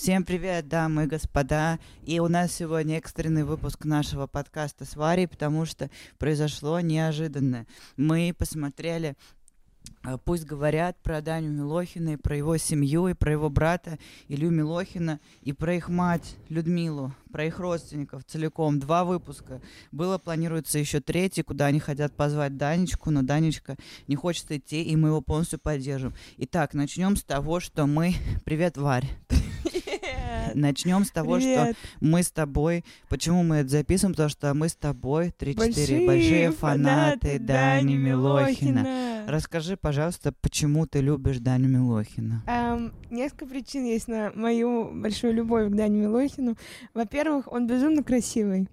Всем привет, дамы и господа. И у нас сегодня экстренный выпуск нашего подкаста с Варей, потому что произошло неожиданное. Мы посмотрели э, Пусть говорят про Даню Милохина и про его семью, и про его брата Илью Милохина, и про их мать Людмилу, про их родственников целиком. Два выпуска. Было, планируется еще третий, куда они хотят позвать Данечку, но Данечка не хочет идти, и мы его полностью поддержим. Итак, начнем с того, что мы... Привет, Варь. Начнем с того, Привет. что мы с тобой... Почему мы это записываем? Потому что мы с тобой 3-4 большие, Большие фанаты Дани Милохина. Милохина. Расскажи, пожалуйста, почему ты любишь Даню Милохина? Эм, несколько причин есть на мою большую любовь к Дане Милохину. Во-первых, он безумно красивый.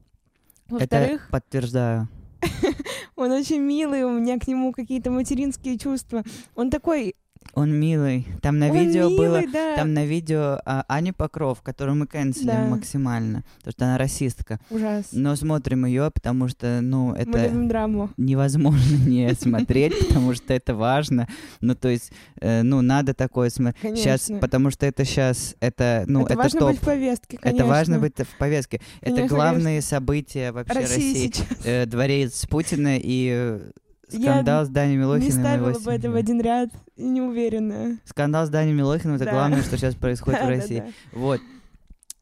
Во-вторых, Это подтверждаю. он очень милый, у меня к нему какие-то материнские чувства. Он такой... Он милый. Там на он видео было... милый, да. Там на видео а, Аня Покров, которую мы канцелим Да. максимально, потому что она расистка. Ужас. Но смотрим ее, потому что, ну, Мы это любим драму. невозможно не смотреть, потому что это важно. Ну, то есть, э, ну, надо такое смотреть. Сейчас, Конечно. потому что это сейчас, это, ну, это, это, важно топ. быть в повестке, конечно. Это важно быть в повестке. это Конечно, главные события вообще России. Э, дворец Путина и э, Я скандал с Даней Не Милохиным его ставила бы это в один ряд, не уверена. Скандал с Даней Милохиным это Да. главное, что сейчас происходит в России. Вот.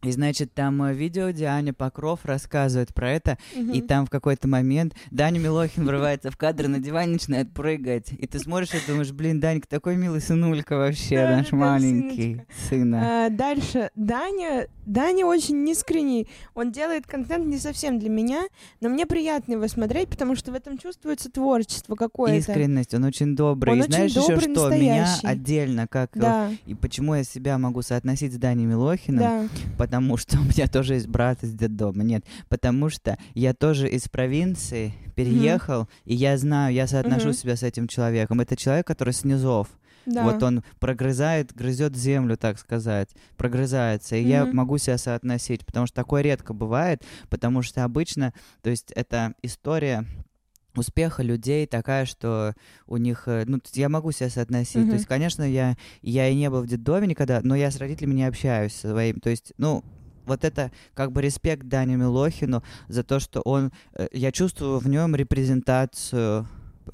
И значит, там э, видео, где Аня Покров рассказывает про это, и Мгм. там в какой-то момент Даня Милохин врывается в кадр, на диване начинает прыгать. И ты смотришь и думаешь, блин, Данька такой милый сынулька вообще, Да, наш да, маленький сына. А, дальше. Даня, Даня очень искренний. Он делает контент не совсем для меня, но мне приятно его смотреть, потому что в этом чувствуется творчество какое-то. Искренность, он очень добрый. Он и очень знаешь еще добрый, что? Меня настоящий. отдельно, как Да, и почему я себя могу соотносить с Даней Милохиным, да. потому что у меня тоже есть брат из детдома. Нет, потому что я тоже из провинции переехал, и я знаю, я соотношу Мгм. себя с этим человеком. Это человек, который с низов. Да. Вот он прогрызает, грызет землю, так сказать, прогрызается. И я Мгм. могу себя соотносить, потому что такое редко бывает, потому что обычно, то есть это история успеха людей такая, что у них, э, ну, я могу себя соотносить. Мгм. То есть, конечно, я, я и не был в детдоме никогда, но я с родителями не общаюсь своим. То есть, ну, вот это как бы респект Дане Милохину за то, что он, э, я чувствую в нем репрезентацию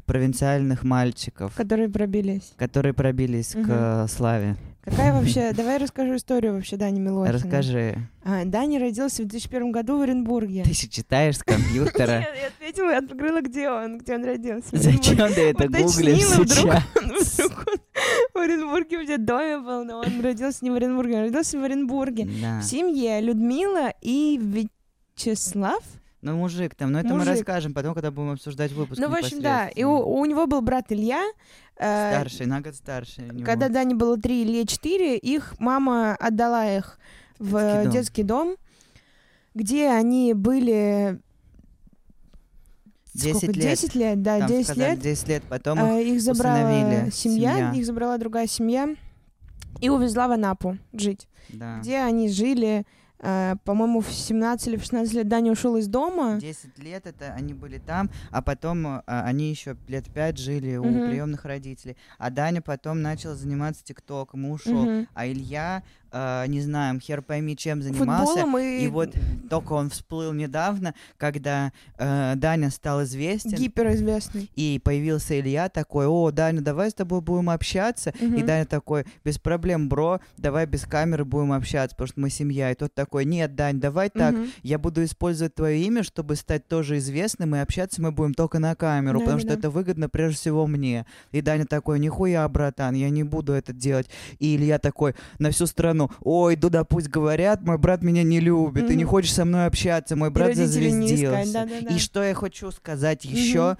провинциальных мальчиков, Которые пробились. которые пробились Мгм. к славе. Какая вообще... Давай расскажу историю вообще Дани Милохина. Расскажи. А, Даня родился в 2001 году в Оренбурге. Ты еще читаешь с компьютера. Я, я ответила, я открыла, где он, где он родился. Зачем ты это гуглишь сейчас? В Оренбурге в детдоме был, но он родился не в Оренбурге, он родился в Оренбурге. В семье Людмила и Вячеслав. Ну, мужик там, но это мы Мужик. расскажем потом, когда будем обсуждать выпуск Ну, в общем, да. И у, у него был брат Илья. э, Старший, на год старше. Когда Дане было 3, Илье 4, их мама отдала их в Детский дом. детский дом, где они были... 10 сколько? лет. 10 лет, да, Там 10 сказали лет. 10 лет, потом А, их их забрала семья, Семья. их забрала другая семья и увезла в Анапу жить, да. где они жили, э, по-моему, в 17 или в 16 лет Даня ушел из дома. 10 лет это они были там, а потом а, они еще лет 5 жили у Мгм. приемных родителей. А Даня потом начал заниматься ТикТоком и ушел. Мгм. А Илья, а, не знаем, хер пойми, чем занимался. Футболом и, И вот только он всплыл недавно, когда э, Даня стал известен, гиперизвестный. и появился Илья такой, о, Даня, давай с тобой будем общаться. И Мгм. Даня такой, без проблем, бро, давай без камеры будем общаться, потому что мы семья. И тот такой, нет, Дань, давай так, Мгм. я буду использовать твое имя, чтобы стать тоже известным, и общаться мы будем только на камеру, потому что Да-да-да. это выгодно прежде всего мне. И Даня такой, нихуя, братан, я не буду это делать. И Илья такой на всю страну, ой, Дуда, пусть говорят, мой брат меня не любит, ты не Мгм. хочешь со мной общаться, мой брат родителей не искать, зазвездился. да-да-да. И что я хочу сказать еще?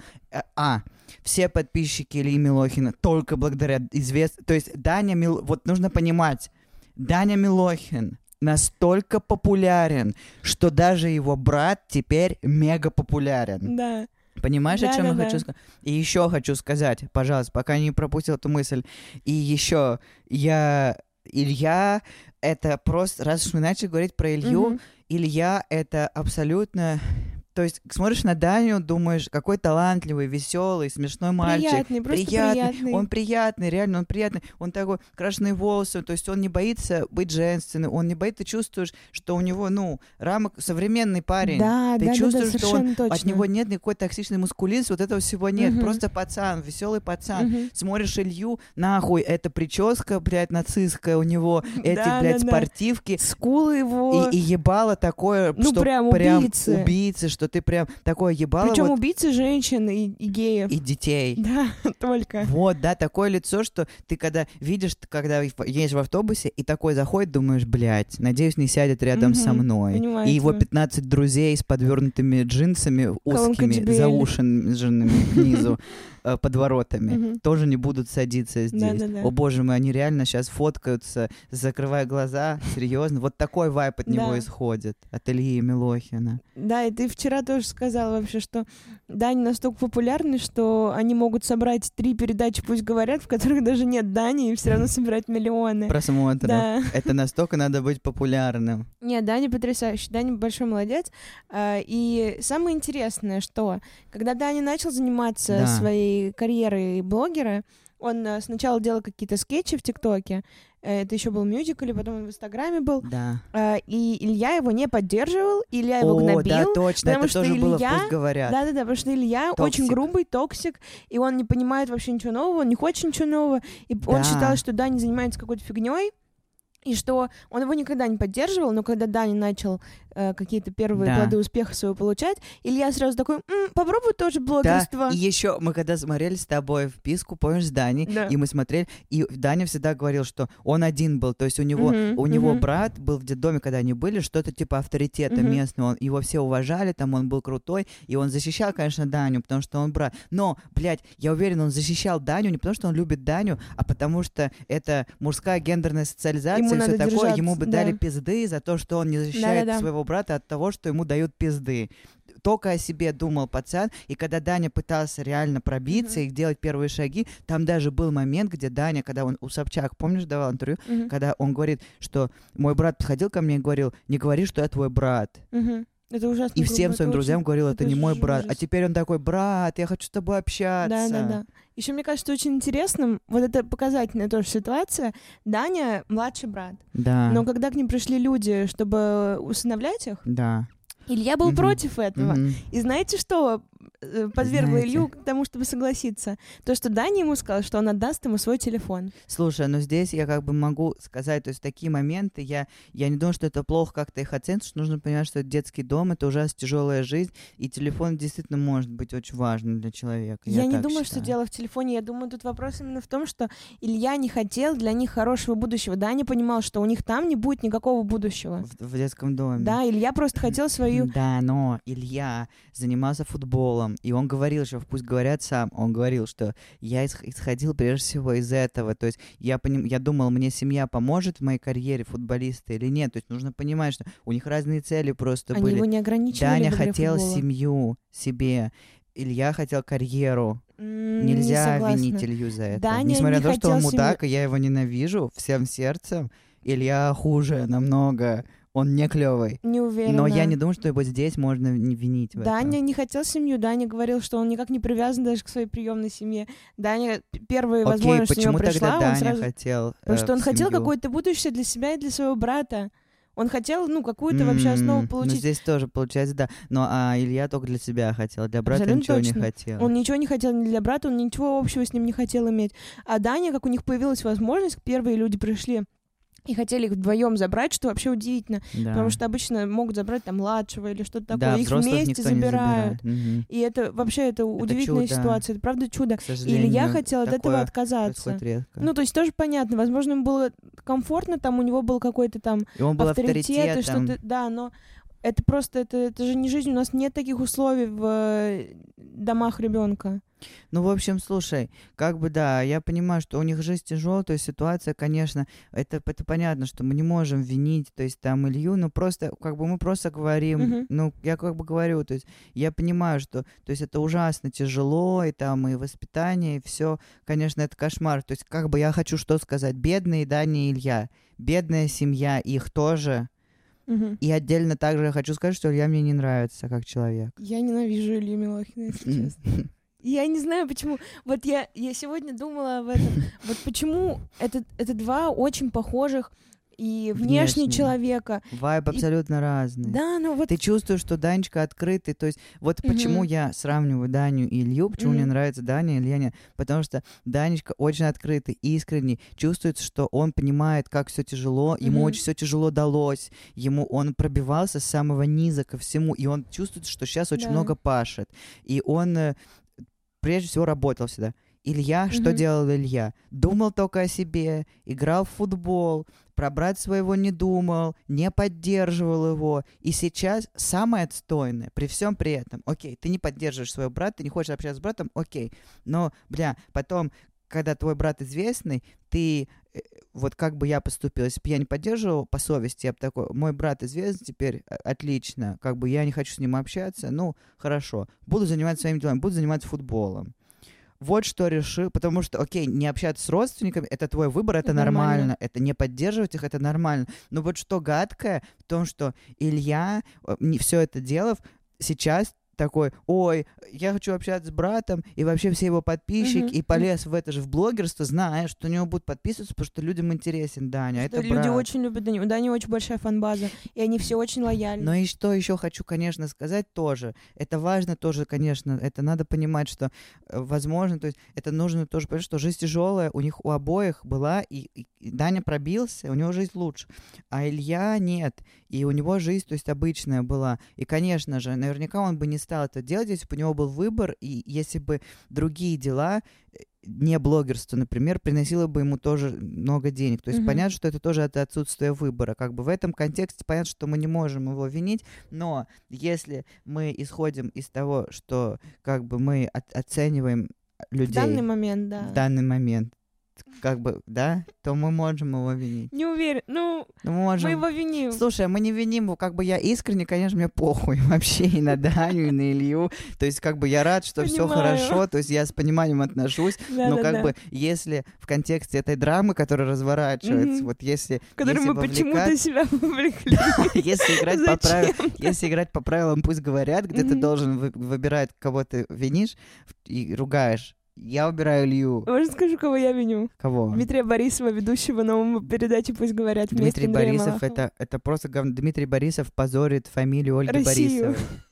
А, все подписчики Ильи Милохина только благодаря известным... То есть Даня Мил... Вот нужно понимать, Даня Милохин настолько популярен, что даже его брат теперь мега популярен. Да. Понимаешь, о чем я Да-да-да. хочу сказать? И еще хочу сказать, пожалуйста, пока не пропустил эту мысль. И еще я... Илья, это просто... Раз уж мы начали говорить про Илью, Мгм. Илья — это абсолютно То есть смотришь на Даню, думаешь, какой талантливый, веселый, смешной мальчик. Приятный, просто приятный. Он приятный, реально, он приятный. Он такой, крашеные волосы, то есть он не боится быть женственным, он не боится, ты чувствуешь, что у него, ну, рамок, современный парень. Да, ты да, чувствуешь, да, да, что он, точно. от него нет никакой токсичной мускулинности, вот этого всего нет. Мгм. Просто пацан, веселый пацан. Мгм. Смотришь Илью, нахуй, эта прическа, блядь, нацистская у него, эти, Да, блядь, да, да. спортивки. Скулы его. И, и ебало такое, Ну, что прям убийцы. убийцы, что ты прям такое ебало Причем вот, убийцы женщин и, и геев. и детей. Да, только. Вот, да, такое лицо, что ты когда видишь, когда едешь в автобусе, и такой заходит, думаешь, блядь, надеюсь, не сядет рядом со Мгм, мной. понимаю И его тебя. 15 друзей с подвернутыми джинсами узкими, заушенными снизу, э, под воротами, Мгм. тоже не будут садиться здесь. Да-да-да. О боже мой, они реально сейчас фоткаются, закрывая глаза, серьезно. Вот такой вайп от него Да. исходит, от Ильи Милохина. Да, и ты вчера тоже сказала вообще, что Дани настолько популярны, что они могут собрать три передачи «Пусть говорят», в которых даже нет Дани, и все равно собирать миллионы. Просмотры. Да. Это настолько надо быть популярным. Нет, Дани потрясающий, Дани большой молодец. А, И самое интересное, что когда Дани начал заниматься Да. своей карьерой блогера, он а, сначала делал какие-то скетчи в ТикТоке, э, это еще был мюзикл, и потом он в Инстаграме был, Да. А, и Илья его не поддерживал, Илья его О, гнобил. да, точно, потому это что тоже было, Илья- пусть говорят. Да-да-да, потому что Илья очень Токсик. грубый, токсик, и он не понимает вообще ничего нового, он не хочет ничего нового, и он Да. считал, что Дани занимается какой-то фигней, и что он его никогда не поддерживал, но когда Дани начал э, какие-то первые Да. плоды успеха своего получать, Илья сразу такой, «М, попробуй тоже Да, блогерство. и еще мы когда смотрели с тобой вписку, помнишь, с Дани, Да. и мы смотрели, и Даня всегда говорил, что он один был, то есть у него, Мгм, у него мгм. брат был в детдоме, когда они были, что-то типа авторитета Мгм. местного, он- его все уважали, там он был крутой, и он защищал, конечно, Даню, потому что он брат. Но, блядь, я уверен, он защищал Даню не потому, что он любит Даню, а потому что это мужская гендерная социализация Ему и все такое, держаться, ему бы да. дали пизды за то, что он не защищает Да-да-да. своего брата от того, что ему дают пизды только о себе думал пацан, и когда Даня пытался реально пробиться Мгм. и делать первые шаги, там даже был момент, где Даня, когда он у Собчак, помнишь, давал интервью, Мгм, когда он говорит, что мой брат подходил ко мне и говорил, не говори, что я твой брат. мгм. Это ужасно. И всем это своим очень- друзьям говорил, это не мой ужас, брат. А ужас. теперь он такой, брат, я хочу с тобой общаться. Да, да, да. Еще мне кажется очень интересным, вот это показательная тоже ситуация. Даня младший брат. Да. Но когда к ним пришли люди, чтобы усыновлять их, Да. Илья был Мгм. против этого. Мгм. И знаете, что э, подвергло Знаете. Илью к тому, чтобы согласиться? То, что Даня ему сказал, что он отдаст ему свой телефон. Слушай, ну здесь я как бы могу сказать, то есть такие моменты, я, я не думаю, что это плохо как-то их оценивать, что нужно понимать, что это детский дом, это ужасно тяжелая жизнь, и телефон действительно может быть очень важным для человека. Я, Я, не думаю, что считаю. дело в телефоне. Я думаю, тут вопрос именно в том, что Илья не хотел для них хорошего будущего. Даня понимал, что у них там не будет никакого будущего. в, в детском доме. Да, Илья просто хотел свою... Да, но Илья занимался футболом, и он говорил, что пусть говорят сам, он говорил, что я исх- исходил прежде всего из этого, то есть я, поним, я думал, мне семья поможет в моей карьере футболиста или нет, то есть нужно понимать, что у них разные цели просто Они были. его не ограничивали Даня хотел футбола. семью себе, Илья хотел карьеру. Не Нельзя согласна. винить Илью за это. Даня Несмотря не на то, что он хотел семью. мудак, и я его ненавижу всем сердцем, Илья хуже намного. Он не клевый. Не уверена. Но я не думаю, что его здесь можно винить в этом. Даня не хотел семью, Даня говорил, что он никак не привязан даже к своей приемной семье. Даня, п- первая Окей, возможность у почему него пришла, тогда Даня сразу... хотел Потому э, что он в хотел семью? какое-то будущее для себя и для своего брата. Он хотел, ну, какую-то вообще основу Ну, получить. здесь тоже получается, да. Но а Илья только для себя хотел, для брата Абсолютно ничего точно. не хотел. Он ничего не хотел ни для брата, он ничего общего с ним не хотел иметь. А Даня, как у них появилась возможность, первые люди пришли и хотели их вдвоем забрать, что вообще удивительно. Да. Потому что обычно могут забрать там младшего или что-то такое. да, их вместе забирают. Мгм. И это вообще это удивительная чудо. ситуация. Это правда чудо. К И сожалению, Илья хотел от этого отказаться. Ну, то есть тоже понятно. Возможно, ему было комфортно, там у него был какой-то там и он был авторитет и что-то. Да, но это просто, это, это же не жизнь. У нас нет таких условий в э, домах ребенка. Ну, в общем, слушай, как бы да, я понимаю, что у них жизнь тяжелая, то есть ситуация, конечно, это, это понятно, что мы не можем винить, то есть там Илью, ну просто, как бы мы просто говорим, Мгм. ну, я как бы говорю, то есть я понимаю, что, то есть это ужасно тяжело, и там и воспитание, и все, конечно, это кошмар, то есть как бы я хочу что сказать, бедные Даня и Илья, бедная семья их тоже, Мгм. И отдельно также я хочу сказать, что Илья мне не нравится как человек. Я ненавижу Илью Милохина, если честно. Я не знаю, почему. Вот я, я сегодня думала об этом. Вот почему это, это два очень похожих и внешне Внешне. человека. Вайб И- абсолютно разный. Да, ну вот... Ты чувствуешь, что Данечка открытый. То есть вот Мгм. почему я сравниваю Даню и Илью, почему мне Мгм. нравится Даня и Илья нет. Потому что Данечка очень открытый, искренний. Чувствуется, что он понимает, как все тяжело. Ему Мгм. очень все тяжело далось. Ему он пробивался с самого низа ко всему. И он чувствует, что сейчас очень Да. много пашет. И он э, прежде всего работал всегда. Илья, что Мгм. делал Илья? Думал только о себе, играл в футбол, про брат своего не думал, не поддерживал его. И сейчас самое отстойное, при всем при этом, окей, ты не поддерживаешь своего брата, ты не хочешь общаться с братом, окей, но, бля, потом, когда твой брат известный, ты, э, вот как бы я поступил, если бы я не поддерживал по совести, я бы такой, мой брат известный теперь, э, отлично, как бы я не хочу с ним общаться, ну, хорошо, буду заниматься своими делами, буду заниматься футболом. Вот что решил, потому что, окей, не общаться с родственниками, это твой выбор, это Нормально. нормально, это не поддерживать их, это нормально. Но вот что гадкое в том, что Илья, э, не все это делав, сейчас такой, ой, я хочу общаться с братом, и вообще все его подписчики, Мгм. и полез в это же в блогерство, зная, что у него будут подписываться, потому что людям интересен Даня, что это люди брат. очень любят Даню. У Дани очень большая фан-база, и они все очень лояльны. Но и что еще хочу, конечно, сказать тоже. Это важно тоже, конечно, это надо понимать, что э, возможно, то есть это нужно тоже понять, что жизнь тяжелая у них у обоих была, и- и Даня пробился, у него жизнь лучше, а Илья нет, и у него жизнь, то есть обычная была. И, конечно же, наверняка он бы не стал это делать, если бы у него был выбор, и если бы другие дела э, не блогерство, например, приносило бы ему тоже много денег. То есть Мгм. понятно, что это тоже от отсутствия выбора. Как бы в этом контексте понятно, что мы не можем его винить, но если мы исходим из того, что как бы мы от- оцениваем В людей данный момент, да. в данный момент, как бы, да, то мы можем его винить. Не уверен. Ну, Ну, мы можем... мы его виним. Слушай, мы не виним его, как бы я искренне, конечно, мне похуй вообще и на Даню, и на Илью. То есть, как бы я рад, что все хорошо, то есть я с пониманием отношусь, Да, но да, как да. бы если в контексте этой драмы, которая разворачивается, вот если, если мы почему-то себя вовлекли. если играть по правилам, Зачем? если играть по правилам, пусть говорят, где ты должен вы- выбирать, кого ты винишь и ругаешь. Я выбираю Илью. Можно скажу, кого я виню? Кого? Дмитрия Борисова, ведущего новому передачи «Пусть говорят» вместе Дмитрий Борисов это, это просто говно. Дмитрий Борисов позорит фамилию Ольги Россию. Борисовой.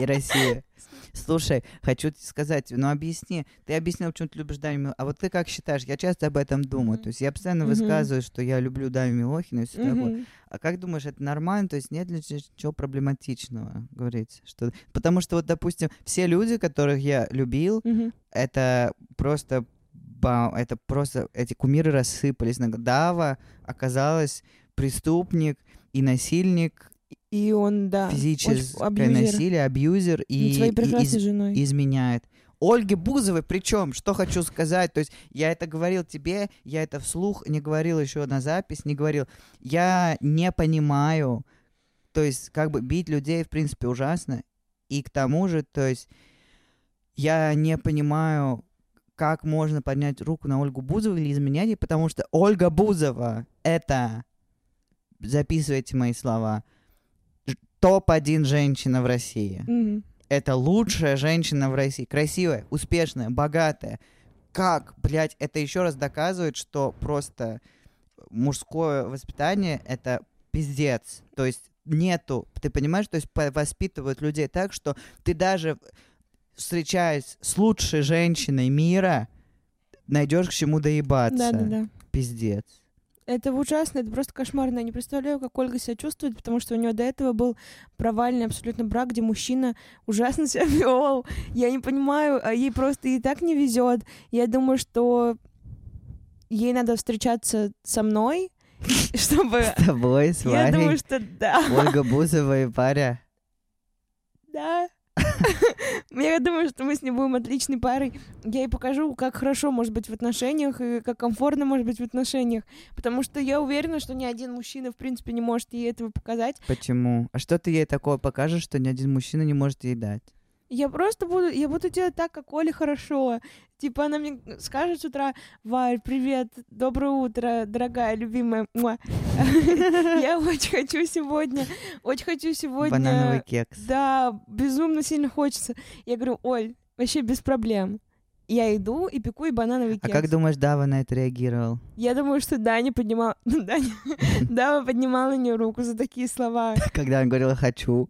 И Россия. Слушай, хочу сказать, ну объясни, ты объяснил, почему ты любишь Даню Милохина, а вот ты как считаешь, я часто об этом думаю, то есть я постоянно высказываю, что я люблю Даню Милохина и все такое, а как думаешь, это нормально, то есть нет ли чего проблематичного говорить? Что... Потому что вот, допустим, все люди, которых я любил, это просто ба- это просто эти кумиры рассыпались. Дава оказалась преступник и насильник, И он, да, физическое абьюзер. насилие, абьюзер и, своей и из- женой. изменяет. Ольге Бузовой, причем, что хочу сказать, то есть я это говорил тебе, я это вслух не говорил еще на запись, не говорил. Я не понимаю, то есть как бы бить людей в принципе ужасно, и к тому же, то есть я не понимаю, как можно поднять руку на Ольгу Бузову или изменять ей, потому что Ольга Бузова — это, записывайте мои слова, топ-1 женщина в России. Мгм. Это лучшая женщина в России. Красивая, успешная, богатая. Как, блядь, это еще раз доказывает, что просто мужское воспитание — это пиздец. То есть нету, ты понимаешь, то есть воспитывают людей так, что ты даже встречаясь с лучшей женщиной мира, найдешь к чему доебаться. Да-да-да. Пиздец. Это ужасно, это просто кошмарно. Я не представляю, как Ольга себя чувствует, потому что у нее до этого был провальный абсолютно брак, где мужчина ужасно себя вел. Я не понимаю, а ей просто и так не везет. Я думаю, что ей надо встречаться со мной, чтобы... С тобой, с Я думаю, Варей, что да, Ольга Бузова и паря. да. Я думаю, что мы с ней будем отличной парой. Я ей покажу, как хорошо может быть в отношениях и как комфортно может быть в отношениях. Потому что я уверена, что ни один мужчина, в принципе, не может ей этого показать. Почему? А что ты ей такое покажешь, что ни один мужчина не может ей дать? Я просто буду, я буду делать так, как Оле хорошо. Типа она мне скажет с утра, Варь, привет, доброе утро, дорогая, любимая. Муа». Я очень хочу сегодня, очень хочу сегодня... Банановый кекс. Да, безумно сильно хочется. Я говорю, Оль, вообще без проблем. Я иду и пеку и банановый А кекс. как думаешь, Дава на это реагировал? Я думаю, что Даня поднимал... Даня... Дава поднимала на нее руку за такие слова. Когда он говорил «хочу».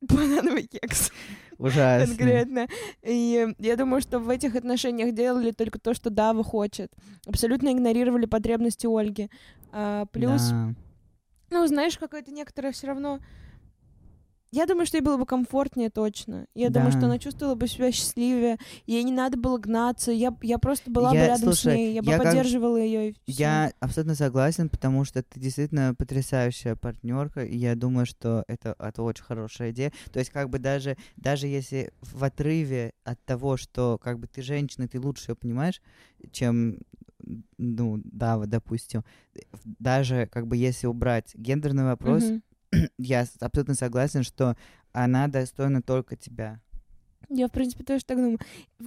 Банановый кекс. Ужасно. конкретно. И я думаю, что в этих отношениях делали только то, что Дава хочет. Абсолютно игнорировали потребности Ольги. А, плюс, Да. ну, знаешь, какое-то некоторое все равно... Я думаю, что ей было бы комфортнее точно. Я думаю, Да. что она чувствовала бы себя счастливее. Ей не надо было гнаться. Я, я просто была бы Я- рядом слушай, с ней. Я бы я как- поддерживала ее. Я абсолютно согласен, потому что ты действительно потрясающая партнерка, и я думаю, что это, это очень хорошая идея. То есть, как бы даже, даже если в отрыве от того, что как бы ты женщина, ты лучше ее понимаешь, чем ну, да, вот, допустим, даже как бы если убрать гендерный вопрос, я абсолютно согласен, что она достойна только тебя. Я, в принципе, тоже так думаю.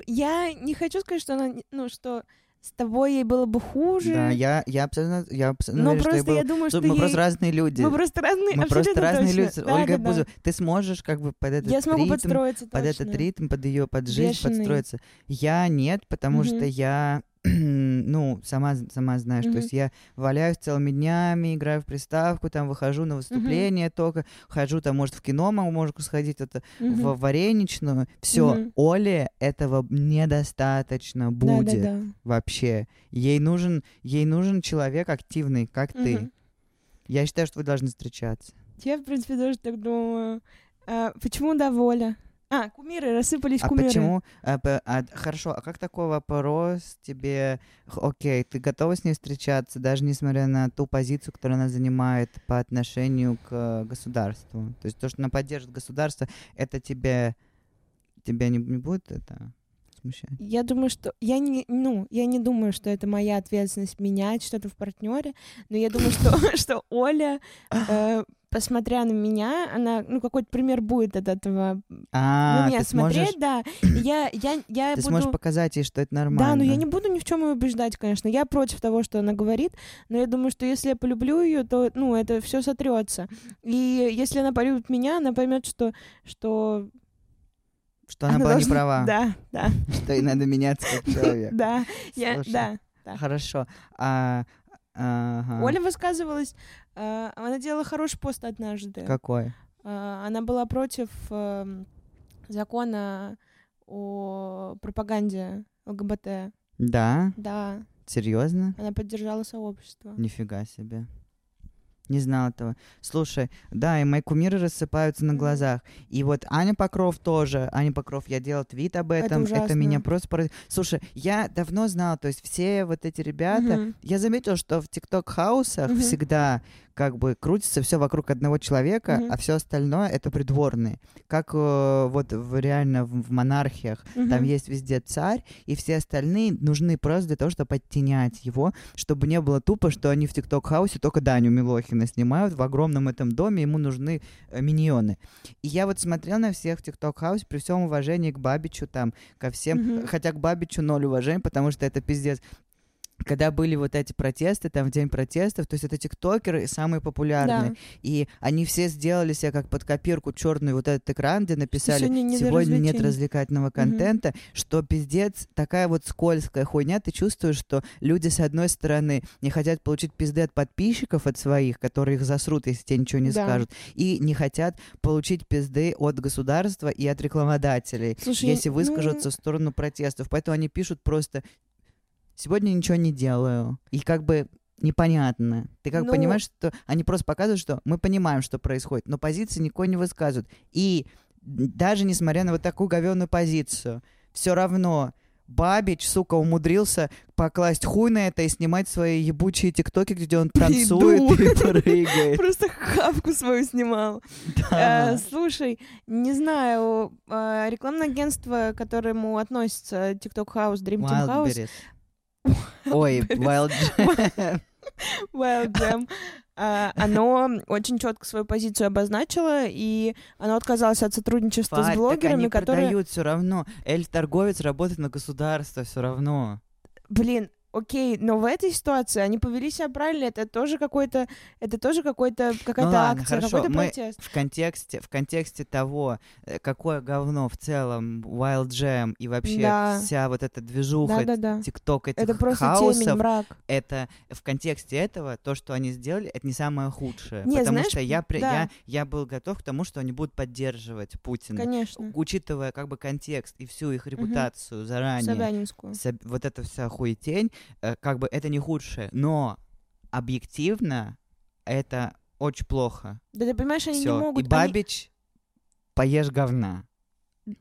Я не хочу сказать, что она, ну, что с тобой ей было бы хуже. Да, я, я абсолютно, я абсолютно но уверен, что просто было- я думаю, что мы ей... просто разные люди. Мы просто разные, Мы просто разные точно. люди. Да, Ольга да, да. Бузова, ты сможешь как бы под этот Я смогу ритм, подстроиться под этот точно. ритм, под ее, под жизнь Бешеный. подстроиться. Я нет, потому что Мгм. я, ну, сама, сама знаешь, то Мгм. есть я валяюсь целыми днями, играю в приставку, там выхожу на выступление только, хожу там, может, в кино могу, может, сходить это, Мгм. в вареничную. Все, Мгм. Оле этого недостаточно Да, будет да, да. вообще. Ей нужен, ей нужен человек активный, как ты. Мгм. Я считаю, что вы должны встречаться. Я, в принципе, тоже так думаю. А, почему да, воля? А, кумиры, рассыпались А кумиры. почему? а, а, хорошо, а как такой вопрос тебе... Окей, ты готова с ней встречаться, даже несмотря на ту позицию, которую она занимает по отношению к государству? То есть то, что она поддержит государство, это тебе... Тебя не, не будет это смущать? Я думаю, что я не, ну, я не думаю, что это моя ответственность менять что-то в партнере, но я думаю, что, что Оля, э, посмотря на меня, она, ну, какой-то пример будет от этого. А, на меня ты сможешь, смотреть, да. И Я, я, я ты буду... сможешь показать ей, что это нормально. Да, но я не буду ни в чем ее убеждать, конечно. Я против того, что она говорит, но я думаю, что если я полюблю ее, то, ну, это все сотрется. И если она полюбит меня, она поймет, что, что Что она, была должна- не права, Да, да, что ей надо меняться как человек. да, я, да. да. Хорошо. А, ага. Оля высказывалась, э, она делала хороший пост однажды. Какой? Э, она была против эм, закона о пропаганде ЛГБТ. Да? Да, Серьезно? она поддержала сообщество. Нифига себе. Не знал этого. Слушай, да, и мои кумиры рассыпаются на глазах. И вот Аня Покров тоже. Аня Покров, я делал твит об Это этом. ужасно. меня просто поразило. Слушай, я давно знал, то есть все вот эти ребята... Мгм. Я заметил, что в ТикТок-хаусах Мгм. всегда как бы крутится все вокруг одного человека, Мгм. а все остальное это придворные. Как э, вот в, реально в, в монархиях. Там Мгм. есть везде царь, и все остальные нужны просто для того, чтобы оттенять его, чтобы не было тупо, что они в ТикТок-хаусе только Даню Милохина снимают в огромном этом доме, ему нужны э, миньоны. И я вот смотрел на всех в ТикТок-хаусе при всем уважении к Бабичу там, ко всем, Мгм. хотя к Бабичу ноль уважения, потому что это пиздец. Когда были вот эти протесты, там в день протестов, то есть это тиктокеры самые популярные. Да. И они все сделали себе как под копирку черный вот этот экран, где написали сегодня не «Сегодня нет развлечений». развлекательного контента», что пиздец, такая вот скользкая хуйня, ты чувствуешь, что люди, с одной стороны, не хотят получить пизды от подписчиков, от своих, которые их засрут, если тебе ничего не Да. скажут, и не хотят получить пизды от государства и от рекламодателей, Слушай, если ну, выскажутся в сторону протестов. Поэтому они пишут просто «сегодня ничего не делаю». И как бы непонятно. Ты как Ну- понимаешь, что они просто показывают, что мы понимаем, что происходит, но позиции никакой не высказывают. И даже несмотря на вот такую говенную позицию, все равно Бабич, сука, умудрился покласть хуй на это и снимать свои ебучие тиктоки, где он танцует и прыгает. Просто хавку свою снимал. Да. Э, Слушай, не знаю, э, рекламное агентство, к которому относится TikTok House, Dream Team House. Ой, Wild Jam. Wild Jam, а, оно очень четко свою позицию обозначило, и оно отказалось от сотрудничества с блогерами, они которые... продают все равно. Эль-торговец работает на государство все равно. Блин, окей, но в этой ситуации они повели себя правильно, это тоже какой-то, это тоже какой-то, какая-то Ну ладно, акция, хорошо, какой-то мы протест. в контексте, в контексте того, э, какое говно в целом Wild Jam и вообще Да. вся вот эта движуха, Да-да-да. тикток этих Это просто хаосов, темень, мрак. это в контексте этого то, что они сделали, это не самое худшее, Не, потому знаешь, что я, да. я я был готов к тому, что они будут поддерживать Путина, Конечно. учитывая как бы контекст и всю их репутацию заранее. Собянинскую. Соб- вот эта вся хуетень, как бы это не худшее, но объективно это очень плохо. Да ты понимаешь, они Все. не могут... И они- Бабич поешь говна.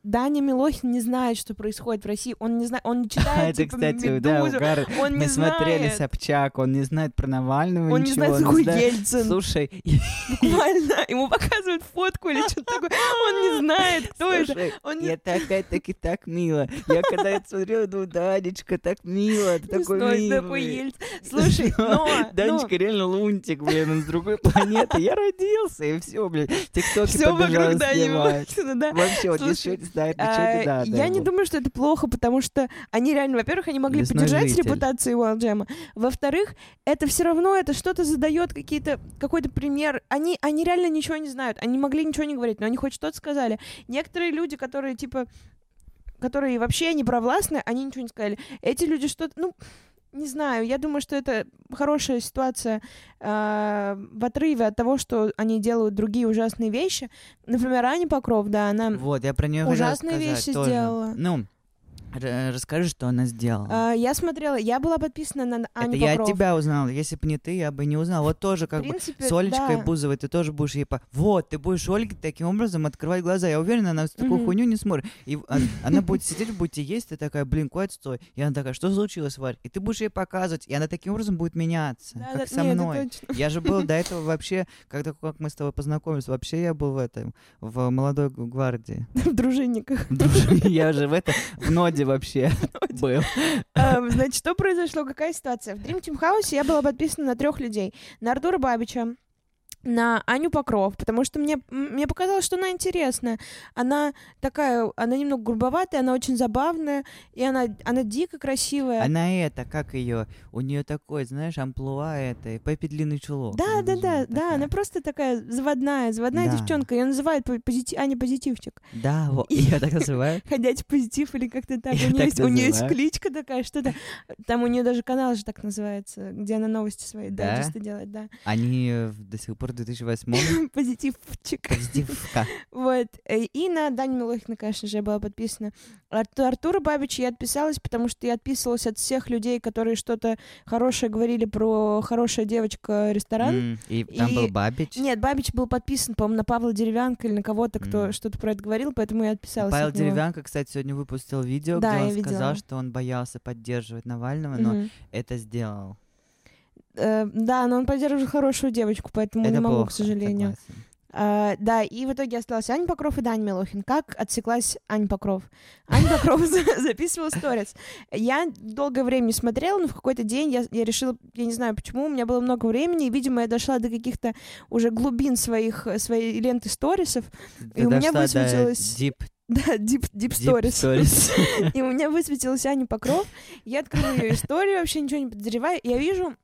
Даня Милохин не знает, что происходит в России. Он не знает, он не читает, это, типа, кстати, да, «Медузу». угар. Он Мы не смотрели знает. Собчак, он не знает про Навального Он не ничего. знает, он какой знает- Ельцин. Слушай, Буквально. Ему показывают фотку или что-то такое. Он не знает, кто это. слушай, Он не это опять-таки так мило. Я когда это смотрела, думаю, Данечка, так мило, ты не такой знает, такой милый. Ельцин. Слушай, но... Данечка реально лунтик, блин, он с другой планеты. Я родился, и все, блин. Тиктоки Все побежал снимать. Да. Вообще, ничего не знает, А, ничего не надо. Я не думаю, что это плохо, потому что они реально, во-первых, они могли поддержать репутацию Jam. Во-вторых, это все равно это что-то задает какие-то какой-то пример. Они они реально ничего не знают, они могли ничего не говорить, но они хоть что-то сказали. Некоторые люди, которые типа которые вообще не провластны, они ничего не сказали. Эти люди что-то, ну, не знаю, я думаю, что это хорошая ситуация э, в отрыве от того, что они делают другие ужасные вещи. Например, Аня Покров, да, она Вот, я про нее Ужасные сказать вещи тоже. сделала. Ну, расскажи, что она сделала. А, я смотрела, я была подписана на Аню Это я от Покров. тебя узнал. Если бы не ты, я бы не узнал. Вот тоже как в бы принципе, с Олечкой да. Бузовой ты тоже будешь ей по... Вот, ты будешь Ольге таким образом открывать глаза. Я уверена, она такую Мгм. хуйню не смотрит. И она будет сидеть, будете есть, ты такая, блин, кот, стой. И она такая, что случилось, Варь? И ты будешь ей показывать, и она таким образом будет меняться, как со мной. Я же был до этого вообще, когда как мы с тобой познакомились, вообще я был в этом, в молодой гвардии. в дружинниках. Я же в это, в ноде вообще был. Ам, Значит, что произошло, какая ситуация? В Dream Team House я была подписана на трех людей. На Артура Бабича, на Аню Покров, потому что мне, мне показалось, что она интересная. Она такая, она немного грубоватая, она очень забавная, и она, она дико красивая. Она это, как ее, у нее такой, знаешь, амплуа это, Пеппи длинный чулок. Да, да, да, называется да, она такая. просто такая заводная, заводная Да. девчонка. Ее называют по- позити- Аня Позитивчик. Да, вот, я так называю. Ходячий позитив или как-то так. У нее есть, кличка такая, что-то. Там у нее даже канал же так называется, где она новости свои Да? дайджесты делает, да. Они э, до сих пор в 2008 Позитивчик. Позитивка. Вот. Э, И на Даню Милохина, конечно же, я была подписана. От Артура Бабича я отписалась, потому что я отписывалась от всех людей, которые что-то хорошее говорили про «Хорошая девочка-ресторан». М, И там был Бабич. Нет, Бабич был подписан, по-моему, на Павла Деревянка или на кого-то, кто что-то про это говорил, поэтому я отписалась Павел. Деревянко, кстати, сегодня выпустил видео, где он сказал, что он боялся поддерживать Навального, но это сделал. Э, да, но он поддерживал хорошую девочку, поэтому это не могу, плохо, к сожалению. согласен. А, да, и в итоге осталась Аня Покров и Даня Милохин. Как отсеклась Аня Покров? Аня Покров за- записывала сторис. Я долгое время не смотрела, но в какой-то день я, я решила, я не знаю почему, у меня было много времени, и, видимо, я дошла до каких-то уже глубин своих, своей ленты сторисов. Ты И у меня дошла до высветилось- Deep, Да, deep, deep deep stories. stories. И у меня высветилась Аня Покров. Я открыла ее историю, вообще ничего не подозревая. И я вижу,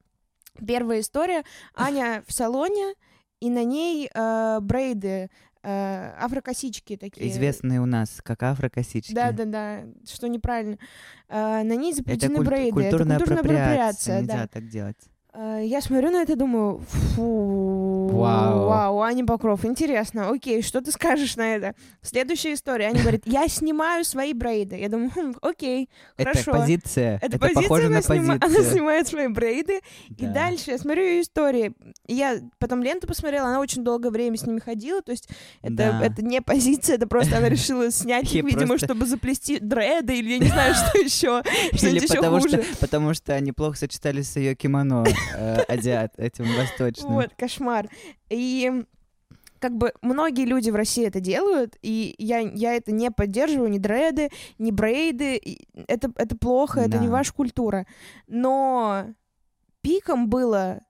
первая история, Аня в салоне, и на ней э, брейды, э, афрокосички такие. Известные у нас как афрокосички. Да, да, да, что неправильно. Э, на ней Это заплетены куль- брейды. культурная Это культурная апроприация, апроприация, нельзя да. так делать. Э, Я смотрю на это и думаю, фу, Вау. вау, Аня Покров, интересно, окей, что ты скажешь на это? Следующая история, Аня говорит, я снимаю свои брейды. Я думаю, «Хм, окей, хорошо. Это позиция. Это, Это, позиция, похоже она, на снима- позицию. она снимает свои брейды, и Да. дальше я смотрю ее истории. И Я потом ленту посмотрела, она очень долгое время с ними ходила, то есть это, Да. это не позиция, это просто она решила снять их, видимо, чтобы заплести дреды, или я не знаю, что еще, что-нибудь еще хуже. что, потому что они плохо сочетались с ее кимоно э, азиат, этим восточным. Вот, кошмар. И как бы многие люди в России это делают, и я, я это не поддерживаю, ни дреды, ни брейды, это, это плохо, это не Да. ваша культура. Но пиком было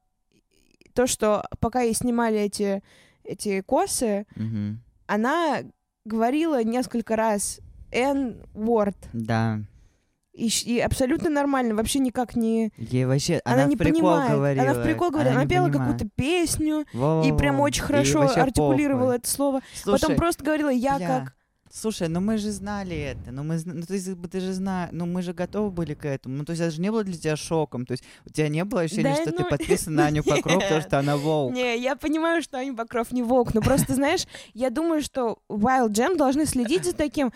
то, что пока ей снимали эти, эти косы, Мгм. она говорила несколько раз N-word. Да. И, и абсолютно нормально, вообще никак не... Ей вообще... Она, Она, не в прикол понимает. говорила. Она в прикол говорила. Она, не пела какую-то песню и Во-во-во. прям очень хорошо артикулировала похуй. это слово. Слушай, Потом просто говорила «я бля, как...» Слушай, ну мы же знали это, ну мы, зна- ну то есть ты же знаешь, ну мы же готовы были к этому, ну то есть это же не было для тебя шоком, то есть у тебя не было ощущения, Да, что ты ну, подписан на Аню Покров, потому что она волк. Не, я понимаю, что Аня Покров не волк, но просто, знаешь, я думаю, что Wild Jam должны следить за таким,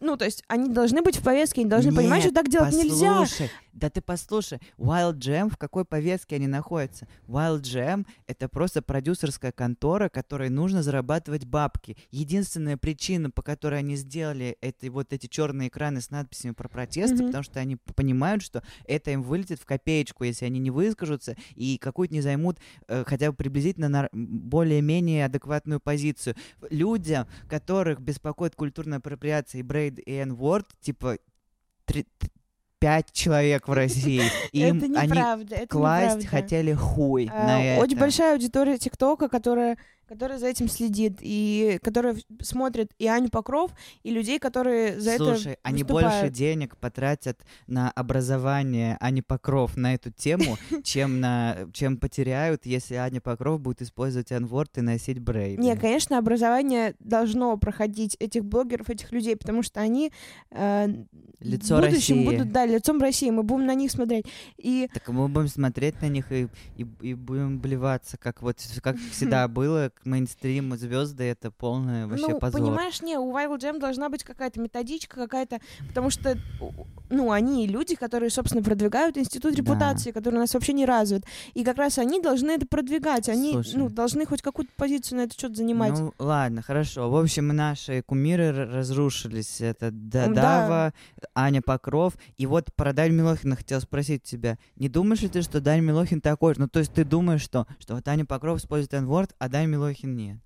ну, то есть они должны быть в повестке, они должны понимать, что так делать нельзя. Да ты послушай, Wild Jam, в какой повестке они находятся? Wild Jam — это просто продюсерская контора, которой нужно зарабатывать бабки. Единственная причина, по которой они сделали это, вот эти черные экраны с надписями про протесты, Мгм. потому что они понимают, что это им вылетит в копеечку, если они не выскажутся и какую-то не займут э, хотя бы приблизительно м, более-менее адекватную позицию. Людям, которых беспокоит культурная апроприация и брейд и N-word, типа пять человек в России. Им это они неправда, это класть неправда. хотели хуй А, на это. Очень большая аудитория ТикТока, которая, которая за этим следит, и которая в- смотрит и Аню Покров, и людей, которые за Слушай, это они выступают. больше денег потратят на образование Ани Покров на эту тему, чем на чем потеряют, если Аня Покров будет использовать N-word и носить брейды. Не, конечно, образование должно проходить этих блогеров, этих людей, потому что они э, Лицо в будущем России. будут, да, лицом России, мы будем на них смотреть. И Так мы будем смотреть на них и, и, и будем блеваться, как вот как всегда было, к мейнстриму звезды это полное вообще ну, позор. понимаешь, не, у Wild Jam должна быть какая-то методичка, какая-то, потому что, ну, они люди, которые, собственно, продвигают институт Да. репутации, который у нас вообще не развит, и как раз они должны это продвигать, они, Слушай. ну, должны хоть какую-то позицию на это что-то занимать. Ну, ладно, хорошо. В общем, наши кумиры разрушились. Это Да- М, Дава, Аня Покров. И вот про Дань Милохина хотел спросить тебя. Не думаешь ли ты, что Дань Милохин такой же? Ну, то есть ты думаешь, что, что вот Аня Покров использует n а Дань Милохин нет?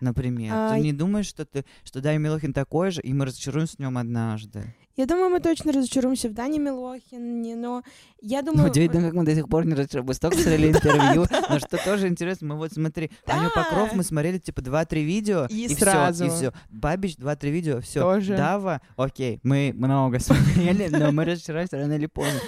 Например. А, Ты не думаешь, что, ты, что Дань Милохин такой же, и мы разочаруемся в нем однажды? Я думаю, мы точно разочаруемся в Дане Милохине, но я думаю... Удивительно, как мы до сих пор не разочаровались. Столько смотрели интервью, но что тоже интересно, мы вот смотри, Аню. Покров мы смотрели типа 2-3 видео, И сразу. и все. Бабич 2-3 видео, все. Дава, окей, мы много смотрели, но мы разочаровались рано или поздно.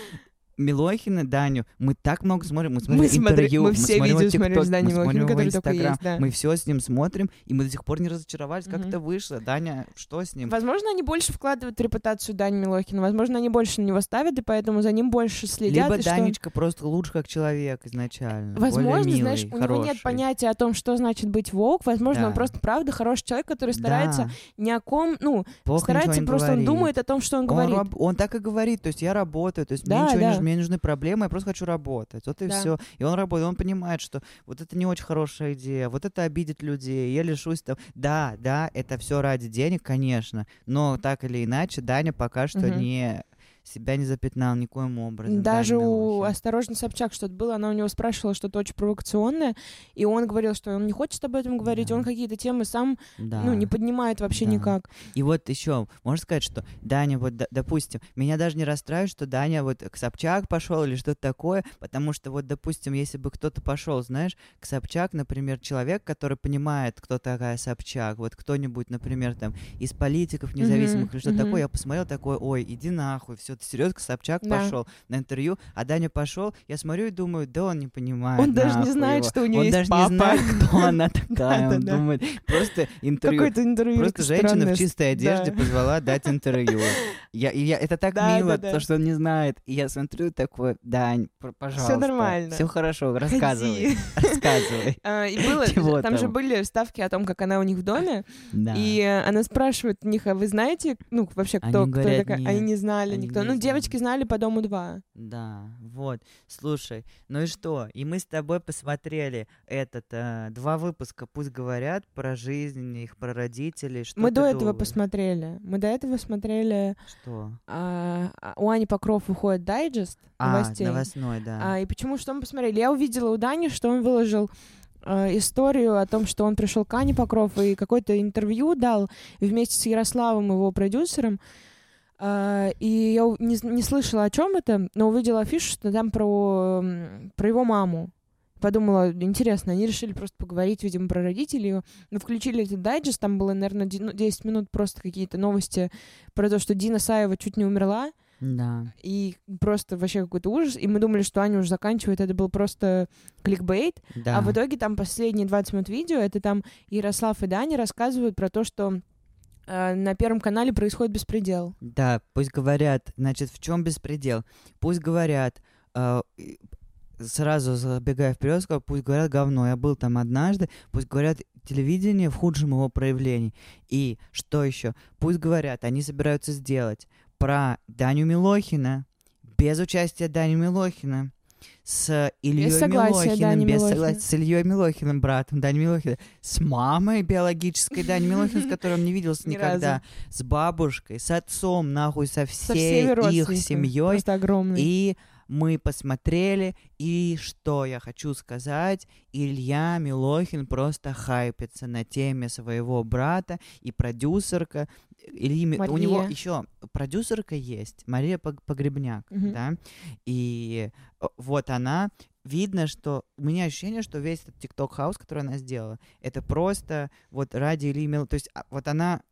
Милохина, Даню, мы так много смотрим, мы смотрим Мы смотри- интервью, мы все смотрим его видео TikTok, с Даней мы смотрим его Инстаграм, да. мы все с ним смотрим, и мы до сих пор не разочаровались, как Мгм. это вышло. Даня, что с ним? Возможно, они больше вкладывают репутацию Дани Милохина, возможно, они больше на него ставят, и поэтому за ним больше следят. Либо и что он- Данечка просто лучше как человек изначально. Возможно, милый, знаешь, у него нет хороший. понятия о том, что значит быть волк. Возможно, он Да. просто правда хороший человек, который старается Да, ни о ком, ну, плохо старается просто, он говорит. думает о том, что он Он, говорит. раб- он так и говорит, то есть я работаю, то есть Да, не да. Мне не нужны проблемы, я просто хочу работать. Вот и Да. все. И он работает, он понимает, что вот это не очень хорошая идея, вот это обидит людей, я лишусь там. Да, да, это все ради денег, конечно, но так или иначе Даня пока что Мгм. не себя не запятнал никоим образом. Даже Даня у. «Осторожно, Собчак» что-то было, она у него спрашивала что-то очень провокационное, и он говорил, что он не хочет об этом говорить, Да. он какие-то темы сам, Да. ну, не поднимает вообще Да. никак. И вот еще, можно сказать, что Даня, вот, допустим, меня даже не расстраивает, что Даня вот к Собчак пошел или что-то такое, потому что вот, допустим, если бы кто-то пошел, знаешь, к Собчак, например, человек, который понимает, кто такая Собчак, вот кто-нибудь, например, там, из политиков независимых Мгм, или что мгм. такое, я посмотрел такой, ой, иди нахуй, все, серьезно к Собчак Да. пошел на интервью, а Даня пошел, я смотрю и думаю, да он не понимает, Он даже не знает, его. что у него Он есть даже папа. не знает, кто она такая, он думает, просто интервью Какое-то интервью. Просто женщина в чистой одежде позвала дать интервью. Я, я, это так мило, то, что он не знает. И я смотрю такой, Дань, пожалуйста. нормально. Все хорошо, рассказывай. Рассказывай. А, И было, там же были вставки о том, как она у них в доме, и она спрашивает у них, а вы знаете, ну, вообще, кто, такая? нет. Они не знали никто. Ну, знали. девочки знали по дому 2. Да, вот. Слушай, ну и что? И мы с тобой посмотрели этот э, два выпуска, пусть говорят про жизнь их, про родителей. Что Мы до этого думаешь? посмотрели. Мы до этого смотрели... Что? а, а, у Ани Покров выходит дайджест А, новостей. новостной, да. А, и почему, что мы посмотрели? Я увидела у Дани, что он выложил э, историю о том, что он пришел к Ане Покров и какое-то интервью дал вместе с Ярославом, его продюсером. А, и я не, не слышала, о чем это, но увидела афишу, что там про, про его маму. Подумала, интересно, они решили просто поговорить, видимо, про родителей. Ну, включили этот дайджест, там было, наверное, 10 минут просто какие-то новости про то, что Дина Саева чуть не умерла, Да. и просто вообще какой-то ужас. И мы думали, что Аня уже заканчивает, это был просто кликбейт. Да. А в итоге там последние 20 минут видео, это там Ярослав и Даня рассказывают про то, что на Первом канале происходит беспредел. Да, пусть говорят, значит, в чем беспредел? Пусть говорят, э, сразу забегая вперед, пусть говорят говно. Я был там однажды, пусть говорят телевидение в худшем его проявлении. И что еще? Пусть говорят, они собираются сделать про Даню Милохина без участия Дани Милохина с Ильей согласия Милохиным, Дани без Милохина. согласия с Ильей Милохиным, братом Дани Милохина, с мамой биологической Дани Милохина, с которой он не виделся Ни никогда, с бабушкой, с отцом, нахуй, со всей их семьей. Просто огромный. И мы посмотрели, и что я хочу сказать, Илья Милохин просто хайпится на теме своего брата и продюсерка. Ильи у него еще продюсерка есть, Мария Пог- Погребняк, Мгм. да, и э, вот она, видно, что у меня ощущение, что весь этот TikTok хаус, который она сделала, это просто вот ради Ильи Мил... То есть а, вот она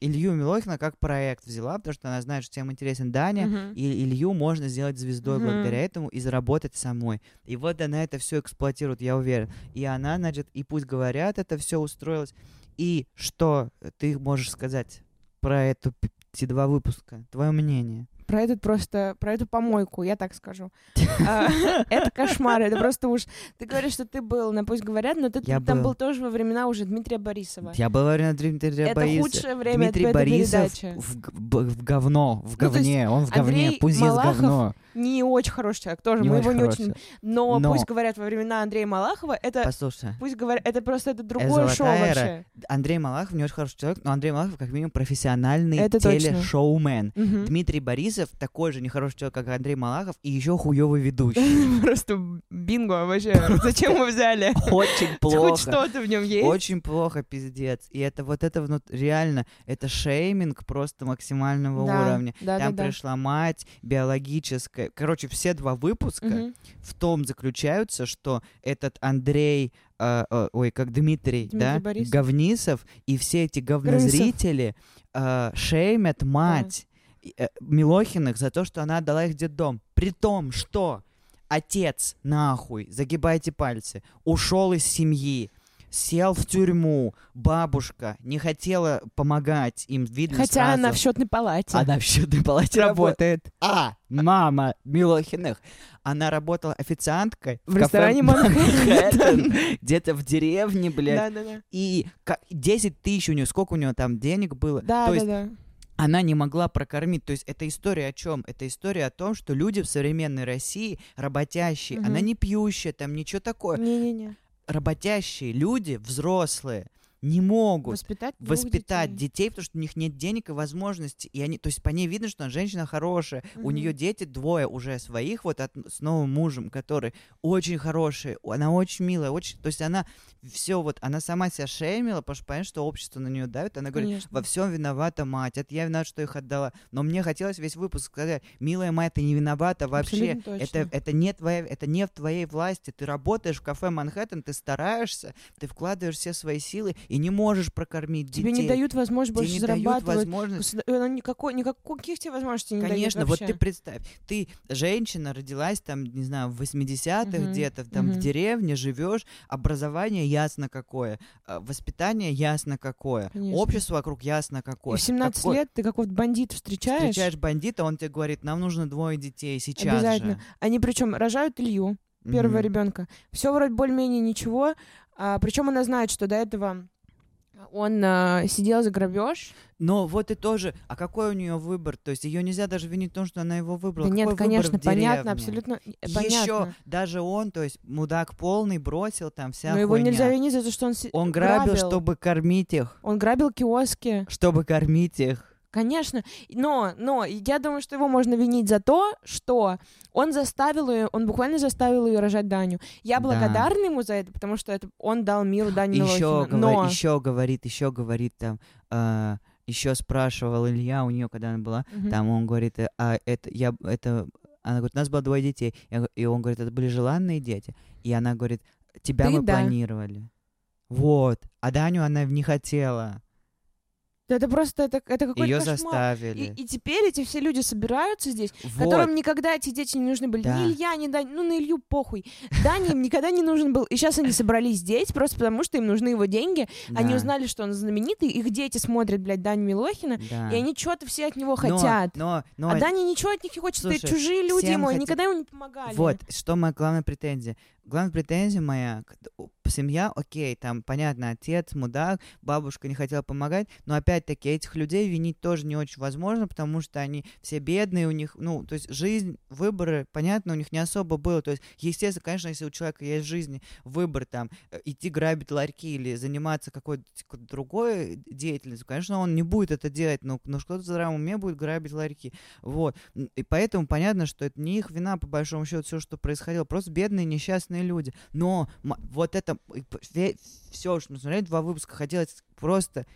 Илью Милохина как проект взяла, потому что она знает, что всем интересен Даня, Мгм. и Илью можно сделать звездой Мгм. благодаря этому и заработать самой. И вот она это все эксплуатирует, я уверен. И она, значит, и пусть говорят, это все устроилось. И что ты можешь сказать про эту, эти два выпуска? Твое мнение? Про этот просто, про эту помойку, я так скажу. А, Это кошмар, это просто уж... Ты говоришь, что ты был на «Пусть говорят», но ты там был. тоже во времена уже Дмитрия Борисова. Я был уверен, Дмитрия Это Борисова. худшее время Дмитрий Борисов в, говно, в Ну, говне, он в говне, Малахов говно. Не очень хороший человек тоже, мы его не очень... Но, «Пусть говорят» во времена Андрея Малахова, это... Послушай, Пусть говорят, это просто это другое шоу вообще. Андрей Малахов не очень хороший человек, но Андрей Малахов как минимум профессиональный Это телешоумен. Дмитрий Борисов такой же нехороший человек, как Андрей Малахов, и еще хуёвый ведущий. Просто бинго вообще. Зачем мы взяли? Очень Хоть плохо. что-то в нем есть. Очень плохо, пиздец. И это вот это внут- реально, это шейминг просто максимального Да, уровня. да, Там да, да. пришла мать биологическая. Короче, все два выпуска в том заключаются, что этот Андрей, э, э, ой, как Дмитрий, Дмитрий да, Борисов. Говнисов, и все эти говнозрители э, шеймят мать э, Милохиных за то, что она отдала их в детдом. При том, что отец, нахуй, загибайте пальцы, ушел из семьи, сел в тюрьму, бабушка не хотела помогать им, видно Хотя сразу. она в счетной палате Она в счетной палате работает. работает. А, мама Милохиных. Она работала официанткой В ресторане кафе «Манхэттен». Где-то в деревне, блядь. Да-да-да. И ка- 10 тысяч у нее, сколько у нее там денег было. То есть Да-да-да. Она не могла прокормить. То есть это история о чем? Это история о том, что люди в современной России работящие, Мгм. она не пьющая, там ничего такое. Не-не-не. Работящие люди, взрослые, не могут Воспитать воспитать детей. детей. потому что у них нет денег и возможностей. И они, то есть по ней видно, что она женщина хорошая. У Мгм. нее дети двое уже своих, вот от- с новым мужем, который очень хороший. Она очень милая, очень. То есть она все вот, она сама себя шеймила, потому что понятно, что общество на нее давит. Она говорит, Конечно. во всем виновата мать. Это я виноват, что их отдала. Но мне хотелось весь выпуск сказать, милая мать, ты не виновата вообще. Это, это, не твоя, это не в твоей власти. Ты работаешь в кафе Манхэттен, ты стараешься, ты вкладываешь все свои силы и не можешь прокормить Тебе детей. не дают возможность Тебе больше не дают зарабатывать. возможность. Государ- она никакой, никаких тебе возможностей не Конечно, вот вообще. ты представь, ты женщина, родилась там, не знаю, в 80-х Мгм, где-то, там в мгм. деревне живешь, образование ясно какое, э, воспитание ясно какое, Конечно. общество вокруг ясно И какое. в 17 Какой- лет ты какого-то бандита встречаешь. Встречаешь бандита, он тебе говорит, нам нужно двое детей сейчас Обязательно. же. Они причем рожают Илью, первого Мгм. ребенка. Все вроде более-менее ничего. А, причем она знает, что до этого он а, сидел за грабеж. Но вот и тоже, а какой у нее выбор? То есть ее нельзя даже винить в том, что она его выбрала. Да нет, Какой выбор конечно, понятно, абсолютно э, Еще понятно. даже он, то есть мудак полный, бросил там вся Но его хуйня. нельзя винить за то, что он, Он грабил, грабил. чтобы кормить их. Он грабил киоски. Чтобы кормить их. Конечно, но, но я думаю, что его можно винить за то, что он заставил ее, он буквально заставил ее рожать Даню. Я Да. благодарна ему за это, потому что это он дал миру Даню Еще, Милохина. Но еще говорит, еще говорит там, э, еще спрашивал Илья у нее, когда она была, Мгм. там он говорит, а это я это она говорит, у нас было двое детей, и он говорит, это были желанные дети, и она говорит, тебя Ты мы да. планировали. Вот, а Даню она не хотела, Да Это просто, это, это какой-то ее кошмар. заставили. И, и теперь эти все люди собираются здесь, Вот. которым никогда эти дети не нужны были. Да. Ни Илья, ни Дань, ну на Илью похуй. Дани им никогда не нужен был. И сейчас они собрались здесь просто потому, что им нужны его деньги. Они узнали, что он знаменитый, их дети смотрят, блядь, Даню Милохина, да. и они что-то все от него Но- хотят. Но, но, а Даня ничего от них не хочет, это чужие люди ему, никогда ему не помогали. Вот, что моя главная претензия. Главная претензия моя, семья, окей, там, понятно, отец, мудак, бабушка не хотела помогать, но опять-таки этих людей винить тоже не очень возможно, потому что они все бедные, у них, ну, то есть жизнь, выборы, понятно, у них не особо было, то есть, естественно, конечно, если у человека есть в жизни выбор, там, э, идти грабить ларьки или заниматься какой-то другой деятельностью, конечно, он не будет это делать, но, но кто-то в здравом уме будет грабить ларьки, вот, И поэтому понятно, что это не их вина, по большому счету, все, что происходило. Просто бедные, несчастные люди. Но вот это все, что мы смотрели, два выпуска, хотелось просто,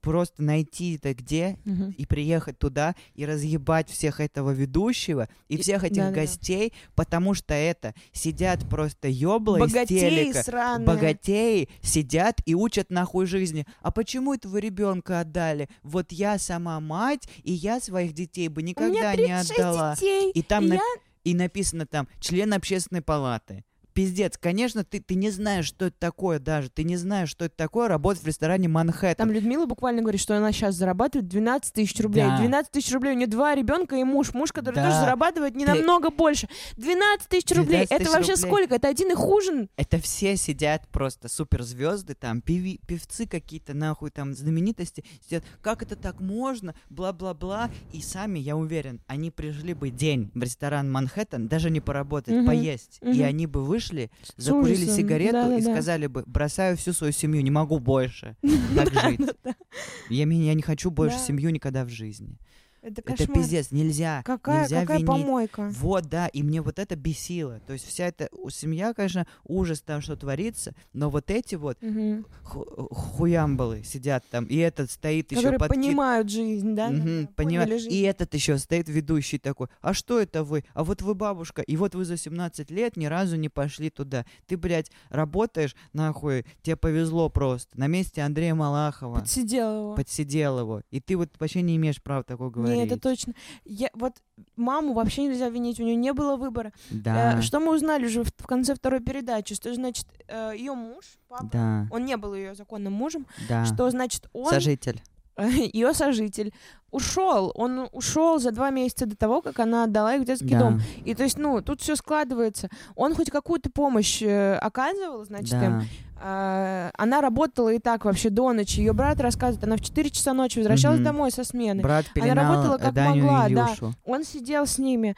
просто найти это где Мгм. и приехать туда и разъебать всех этого ведущего и, И- всех этих да-да-да. гостей, потому что это сидят просто ёбла из телека. сраные. Богатеи сидят и учат нахуй жизни. А почему этого ребенка отдали? Вот я сама мать, и я своих детей бы никогда не 36 отдала. детей. И там и на- я и написано там член общественной палаты. Пиздец, конечно, ты, ты не знаешь, что это такое даже. Ты не знаешь, что это такое работать в ресторане Манхэттен. Там Людмила буквально говорит, что она сейчас зарабатывает 12 тысяч рублей. Да. 12 тысяч рублей. У нее два ребенка и муж. Муж, который Да. тоже зарабатывает не Ты- намного больше. 12 тысяч рублей. 12 Это вообще рублей. сколько? Это один их ужин. Это все сидят просто суперзвезды, там певи, певцы какие-то нахуй там знаменитости сидят. Как это так можно? Бла-бла-бла. И сами, я уверен, они пришли бы день в ресторан Манхэттен, даже не поработать, Мгм, поесть. И мгм. они бы вышли, С закурили ужасом. сигарету и Да-да-да. сказали бы, бросаю всю свою семью, не могу больше так жить. Я, не хочу больше Да. семью никогда в жизни. Это Это пиздец, нельзя. Какая, нельзя какая винить. помойка. Вот, да, и мне вот это бесило. То есть вся эта семья, конечно, ужас там, что творится, но вот эти вот ху- хуямбалы сидят там, и этот стоит еще Которые под ки- понимают жизнь, да? Мгм, Да-да, понимаю. поняли жизнь. И этот еще стоит ведущий такой, а что это вы? А вот вы бабушка, и вот вы за 17 лет ни разу не пошли туда. Ты, блядь, работаешь, нахуй, тебе повезло просто. На месте Андрея Малахова Подсидел его. подсидел его, и ты вот вообще не имеешь права такое говорить. Не, это точно. Я, вот маму вообще нельзя винить, у нее не было выбора. Да, Э, что мы узнали уже в, в конце второй передачи, что значит ее муж, папа, да, он не был ее законным мужем, да. что значит он, Сожитель. ее сожитель, ушел, он ушел за два месяца до того, как она отдала их в детский Да. дом. И то есть, ну, тут все складывается. Он хоть какую-то помощь э, оказывал, значит, им. да. А, она работала и так вообще до ночи. Ее брат рассказывает, она в 4 часа ночи возвращалась Мгм. домой со смены. Брат Она работала как Даню могла, да. Он сидел с ними.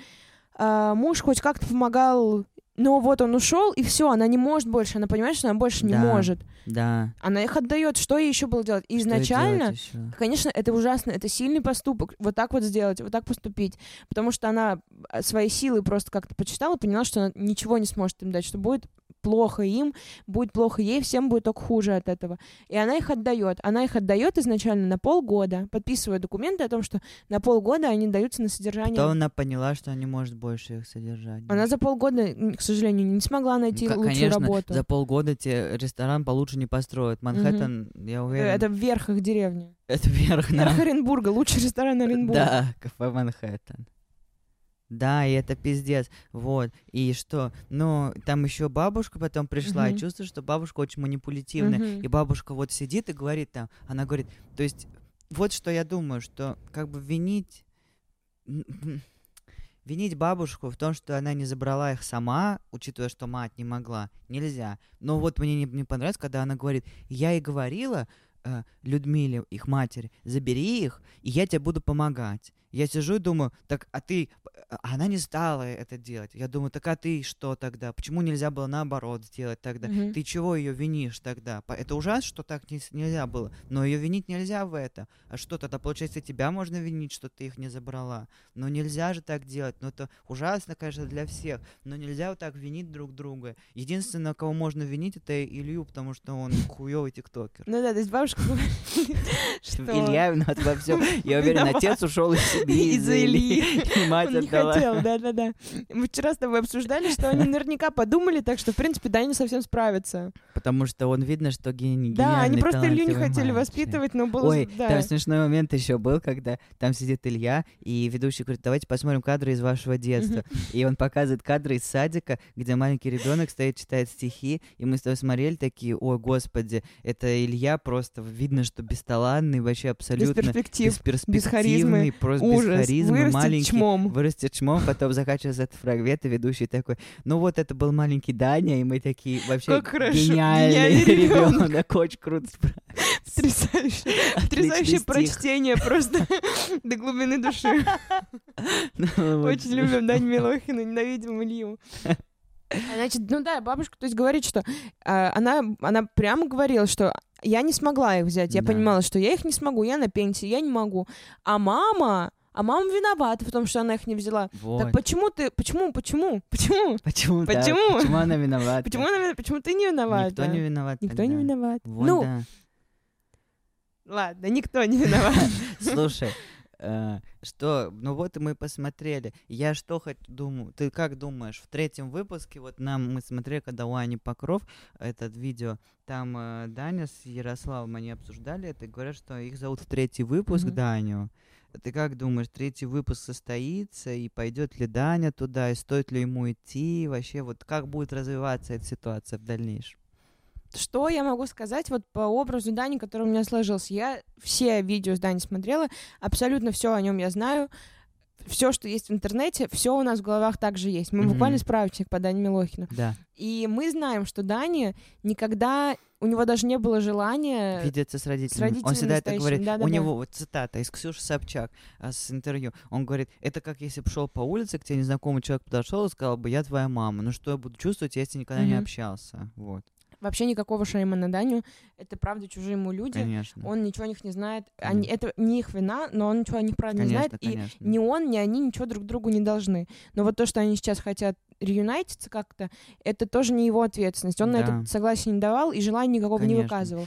А, муж хоть как-то помогал, но вот он ушел, и все, она не может больше. Она понимает, что она больше не Да. может. Да. Она их отдает. Что ей еще было делать? И изначально, делать конечно, это ужасно, это сильный поступок. Вот так вот сделать, вот так поступить. Потому что она а, свои силы просто как-то почитала, поняла, что она ничего не сможет им дать, что будет плохо им, будет плохо ей, всем будет только хуже от этого. И она их отдает. Она их отдает изначально на полгода, подписывая документы о том, что на полгода они даются на содержание. Потом она поняла, что не может больше их содержать. Она за полгода, к сожалению, не смогла найти К- лучшую Конечно, работу. за полгода тебе ресторан получше не построят. Манхэттен, я Э, уверен, Это вверх их деревни. это вверх на... Верх Оренбурга, лучший ресторан Оренбурга. Да, кафе Манхэттен. Да, и это пиздец. Вот. И что? Ну, там еще бабушка потом пришла, и Мгм. чувствую, что бабушка очень манипулятивная. Мгм. И бабушка вот сидит и говорит там, она говорит, то есть, вот что я думаю, что как бы винить, винить бабушку в том, что она не забрала их сама, учитывая, что мать не могла, нельзя. Но вот мне не, не понравилось, когда она говорит, я и говорила э, Людмиле, их матери, забери их, и я тебе буду помогать. Я сижу и думаю, так, а ты... а Она не стала это делать. Я думаю, так а ты что тогда? Почему нельзя было наоборот сделать тогда? Мгм. Ты чего ее винишь тогда? Это ужасно, что так не нельзя было. Но ее винить нельзя в это. А что тогда, получается, тебя можно винить, что ты их не забрала? Но нельзя же так делать. Ну это ужасно, конечно, для всех. Но нельзя вот так винить друг друга. Единственное, кого можно винить, это Илью, потому что он хуёвый тиктокер. Ну да, то есть бабушка что Илья виноват во всем. Я уверен, отец ушел из семьи Из-за Ильи. И мать он не хотел, да-да-да. Мы вчера с тобой обсуждали, что они наверняка подумали, так что, в принципе, да, не совсем справятся. Потому что он видно, что гений. Да, они просто Илью не хотели мальчик. воспитывать, но было... Ой, да. там смешной момент еще был, когда там сидит Илья, и ведущий говорит, давайте посмотрим кадры из вашего детства. И он показывает кадры из садика, где маленький ребенок стоит, читает стихи, и мы с тобой смотрели такие, ой, господи, это Илья просто, видно, что бесталанный, вообще Без абсолютно перспектив, бесперспективный, просто без ужас, харизмы, вырастет маленький. чмом. Вырастет чмом, потом заканчивается этот фрагмент, и ведущий такой, ну вот это был маленький Даня, и мы такие, вообще Как хорошо, гениальный гениальный ребёнок. ребенок, очень круто справился. Потрясающее, прочтение просто до глубины души. Ну. Очень любим Дань Милохина, ненавидим Илью. А, Значит, ну да, бабушка, то есть говорит, что а, она, она прямо говорила, что я не смогла их взять. Я Да. понимала, что я их не смогу, я на пенсии, я не могу. А мама, а мама виновата в том, что она их не взяла. Вот. Так почему ты, почему, почему, почему? Почему? Почему? Почему она виновата? Почему, она- почему ты не виновата? Никто не виноват Никто тогда. не виноват. Вот, ну, да. ладно, никто не виноват. Слушай, что, ну вот и мы посмотрели. Я что хоть думаю, ты как думаешь, в третьем выпуске, вот нам мы смотрели, когда у Ани Покров, этот видео, там э, Даня с Ярославом, они обсуждали это и говорят, что их зовут в третий выпуск Мгм. Даню. Ты как думаешь, третий выпуск состоится, и пойдет ли Даня туда, и стоит ли ему идти, вообще, вот как будет развиваться эта ситуация в дальнейшем? Что я могу сказать вот по образу Дани, который у меня сложился? Я все видео с Дани смотрела, абсолютно все о нем я знаю. Все, что есть в интернете, все у нас в головах также есть. Мы Мгм. буквально справочник по Дане Милохину. Да, И мы знаем, что Дани никогда... У него даже не было желания... видеться с родителями. Он родителями всегда это говорит. да-да-да. У него вот цитата из Ксюши Собчак а, с интервью. Он говорит, это как если бы шел по улице, к тебе незнакомый человек подошел и сказал бы, я твоя мама. Ну что я буду чувствовать, если никогда не Мгм. общался? Вот, Вообще никакого шейма на Даню. Это правда чужие ему люди. конечно. Он ничего о них не знает. Они... Это не их вина, но он ничего о них правда не конечно, знает. И конечно. ни он, ни они ничего друг другу не должны. Но вот то, что они сейчас хотят реюнайтиться как-то, это тоже не его ответственность. Он на Да. это согласие не давал и желания никакого не Конечно. выказывал.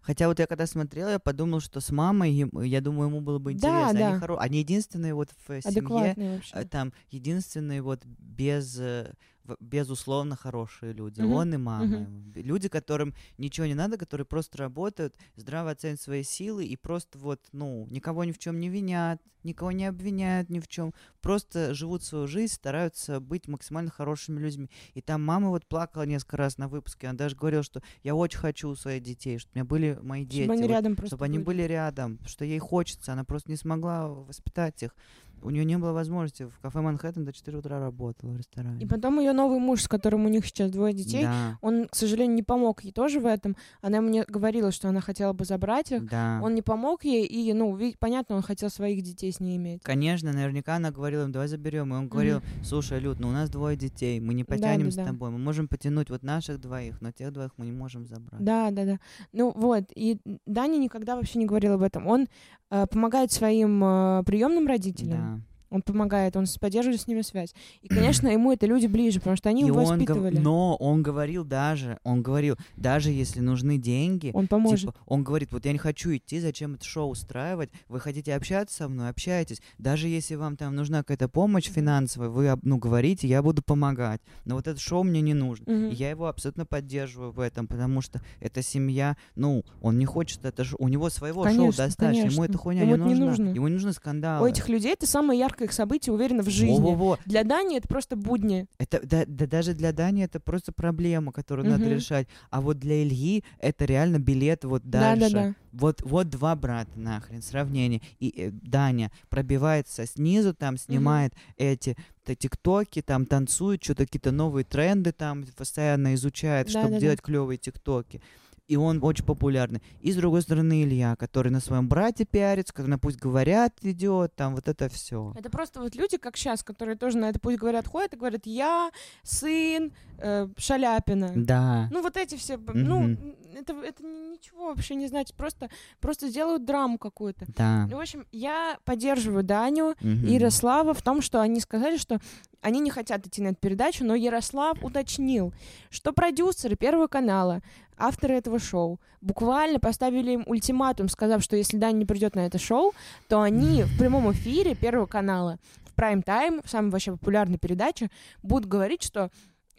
Хотя вот я когда смотрел, я подумал, что с мамой, я думаю, ему было бы Да, интересно. Они, да. хоро- они единственные вот в семье, вообще. э, там единственные вот без э, безусловно хорошие люди. Мгм, Он и мама. Б- Люди, которым ничего не надо, которые просто работают, здраво оценивают свои силы и просто вот, ну, никого ни в чем не винят, никого не обвиняют ни в чем, просто живут свою жизнь, стараются быть максимально хорошими людьми. И там мама вот плакала несколько раз на выпуске, она даже говорила, что я очень хочу у своих детей, чтобы у меня были мои дети. Чтобы они вот рядом чтобы они были рядом, что ей хочется, она просто не смогла воспитать их. У нее не было возможности. В кафе Манхэттен до 4 утра работала в ресторане. И потом ее новый муж, с которым у них сейчас двое детей, Да, он, к сожалению, не помог ей тоже в этом. Она мне говорила, что она хотела бы забрать их. да. Он не помог ей, и, ну, понятно, он хотел своих детей с ней иметь. Конечно, наверняка она говорила им, давай заберем. И он говорил, слушай, Люд, ну у нас двое детей, мы не Да, потянем да, с да. тобой, мы можем потянуть вот наших двоих, но тех двоих мы не можем забрать. Да, да, да. Ну вот, и Даня никогда вообще не говорил об этом. Он э, помогает своим э, приемным родителям. Да. Он помогает, он поддерживает с ними связь. И, конечно, ему это люди ближе, потому что они И его он гов- воспитывали. Но он говорил даже, он говорил, даже если нужны деньги, Он поможет. Типа, он говорит, вот я не хочу идти, зачем это шоу устраивать? Вы хотите общаться со мной, общайтесь. Даже если вам там нужна какая-то помощь финансовая, вы ну говорите, я буду помогать. Но вот это шоу мне не нужно. И я его абсолютно поддерживаю в этом, потому что эта семья, ну, он не хочет это шоу, у него своего шоу Конечно, достаточно, ему конечно. эта хуйня Ему не это не нужна. нужно. Ему не нужны У скандалы. этих людей это самое яркое их событие, уверена, в жизни. Во-во-во. Для Дани это просто будни. Это, да, да даже для Дани это просто проблема, которую надо Мгм. решать. А вот для Ильи это реально билет вот дальше. Да-да-да. Вот, вот два брата нахрен, сравнение. И э, Даня пробивается снизу, там снимает эти т- тиктоки, там танцует, что-то какие-то новые тренды там постоянно изучает, чтобы Да-да-да. делать клевые тиктоки. И он очень популярный. И с другой стороны Илья, который на своем брате пиарится, который на пусть говорят идет, там вот это все. Это просто вот люди, как сейчас, которые тоже на это пусть говорят ходят и говорят, я сын э, Шаляпина. Да. Ну вот эти все, ну это, это ничего вообще не значит, просто, просто сделают драму какую-то. Да. Ну, в общем, я поддерживаю Даню и Ярослава в том, что они сказали, что они не хотят идти на эту передачу, но Ярослав уточнил, что продюсеры Первого канала, авторы этого шоу, буквально поставили им ультиматум, сказав, что если Даня не придет на это шоу, то они в прямом эфире Первого канала в прайм-тайм, в самой вообще популярной передаче, будут говорить, что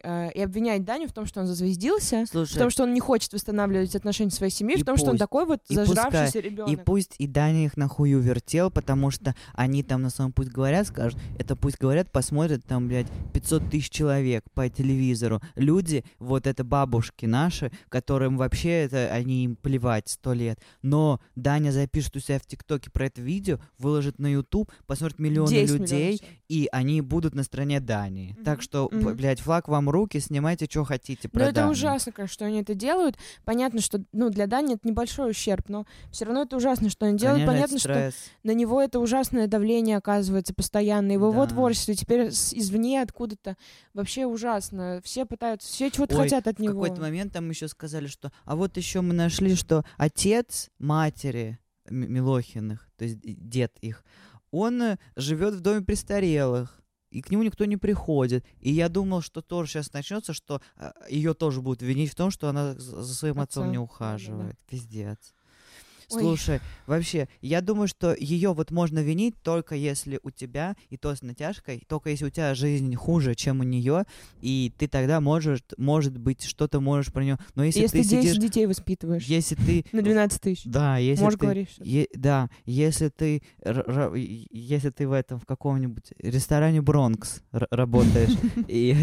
Э, и обвинять Даню в том, что он зазвездился, Слушай, в том, что он не хочет восстанавливать отношения своей семьи, в том, пусть, что он такой вот зажравшийся ребенок. И пусть и Даня их нахую вертел, потому что они там на самом пусть говорят, скажут, это пусть говорят, посмотрят там, блядь, 500 тысяч человек по телевизору. Люди, вот это бабушки наши, которым вообще это, они им плевать сто лет. Но Даня запишет у себя в ТикТоке про это видео, выложит на YouTube, посмотрят миллионы людей, миллионов. и они будут на стороне Дании. Mm-hmm. Так что, mm-hmm. блядь, флаг вам руки, снимайте, что хотите про Ну, это ужасно, конечно, что они это делают. Понятно, что, ну, для Дани это небольшой ущерб, но все равно это ужасно, что они делают. Конечно, Понятно, что на него это ужасное давление оказывается постоянно. Его да. творчество теперь извне откуда-то вообще ужасно. Все пытаются, все чего-то хотят от него. в какой-то момент там еще сказали, что... А вот еще мы нашли, что отец матери Милохиных, то есть дед их, он э, живет в доме престарелых и к нему никто не приходит. И я думал, что тоже сейчас начнется, что э, ее тоже будут винить в том, что она за своим отцом, отцом не ухаживает. Да. Пиздец. Слушай, Ой. вообще, я думаю, что ее вот можно винить только если у тебя, и то с натяжкой, только если у тебя жизнь хуже, чем у нее, и ты тогда можешь, может быть, что-то можешь про нее. Но если, если ты сидишь... детей воспитываешь. Если ты... На 12 тысяч. Да, если Можешь ты... говорить. Е... Да, если ты... Если ты в этом, в каком-нибудь ресторане Бронкс работаешь, и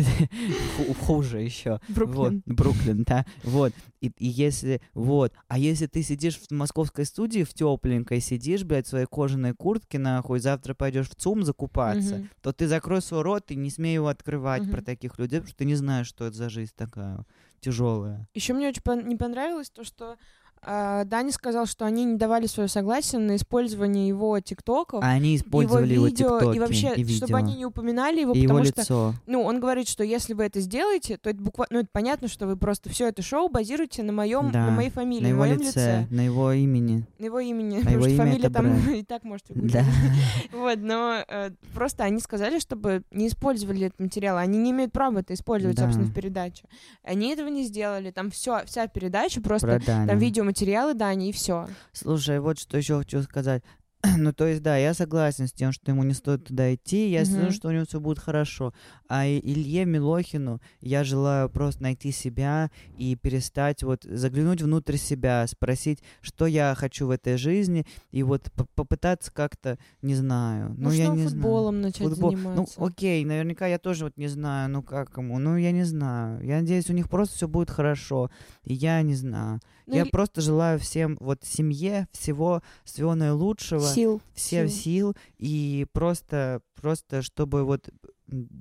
хуже еще. Бруклин. Бруклин, да. Вот. И если... Вот. А если ты сидишь в московском московской студии в тепленькой сидишь, блядь, в своей кожаной куртке, нахуй, завтра пойдешь в ЦУМ закупаться, mm-hmm. то ты закрой свой рот и не смей его открывать mm-hmm. про таких людей, потому что ты не знаешь, что это за жизнь такая тяжелая. Еще мне очень не понравилось то, что Uh, Дани сказал, что они не давали свое согласие на использование его тиктоков. А они использовали его, видео, его и вообще, и чтобы они не упоминали его, и потому его что, лицо. ну, он говорит, что если вы это сделаете, то это буквально, ну, это понятно, что вы просто все это шоу базируете на моем, да, на моей фамилии, на его моем лице, лице, на его имени, на его имени, на потому его что имя фамилия там брат. и так может Да. Вот, но э, просто они сказали, чтобы не использовали этот материал, они не имеют права это использовать, Да. собственно, в передаче. Они этого не сделали, там все, вся передача просто, Про там видеоматериалы Дани и все. Слушай, вот что еще хочу сказать. ну, то есть, да, я согласен с тем, что ему не стоит туда идти. Я Мгм. думаю, что у него все будет хорошо. А Илье Милохину я желаю просто найти себя и перестать вот заглянуть внутрь себя, спросить, что я хочу в этой жизни, и вот по- попытаться как-то, не знаю. Ну, я что не футболом знаю. начать Футбол. Ну, заниматься. окей, наверняка я тоже вот не знаю, ну как ему, ну я не знаю. Я надеюсь, у них просто все будет хорошо. И я не знаю. Ну, я и- просто желаю всем, вот семье, всего, всего наилучшего Сил. всем сил. сил и просто, просто чтобы вот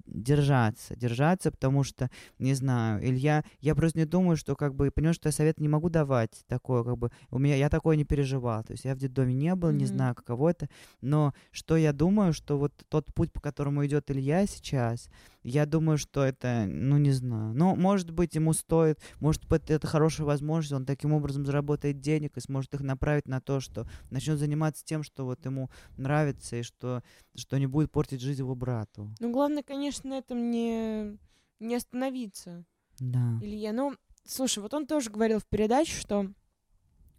держаться, держаться, потому что, не знаю, Илья, я просто не думаю, что как бы, понимаешь, что я совет не могу давать такое, как бы, у меня, я такое не переживал, то есть я в детдоме не был, не Мгм. знаю, каково это, но что я думаю, что вот тот путь, по которому идет Илья сейчас, я думаю, что это, ну, не знаю, ну, может быть, ему стоит, может быть, это хорошая возможность, он таким образом заработает денег и сможет их направить на то, что начнет заниматься тем, что вот ему нравится, и что, что не будет портить жизнь его брату. Ну, главное, конечно, на этом не, не остановиться. Да. Илья, ну, слушай, вот он тоже говорил в передаче, что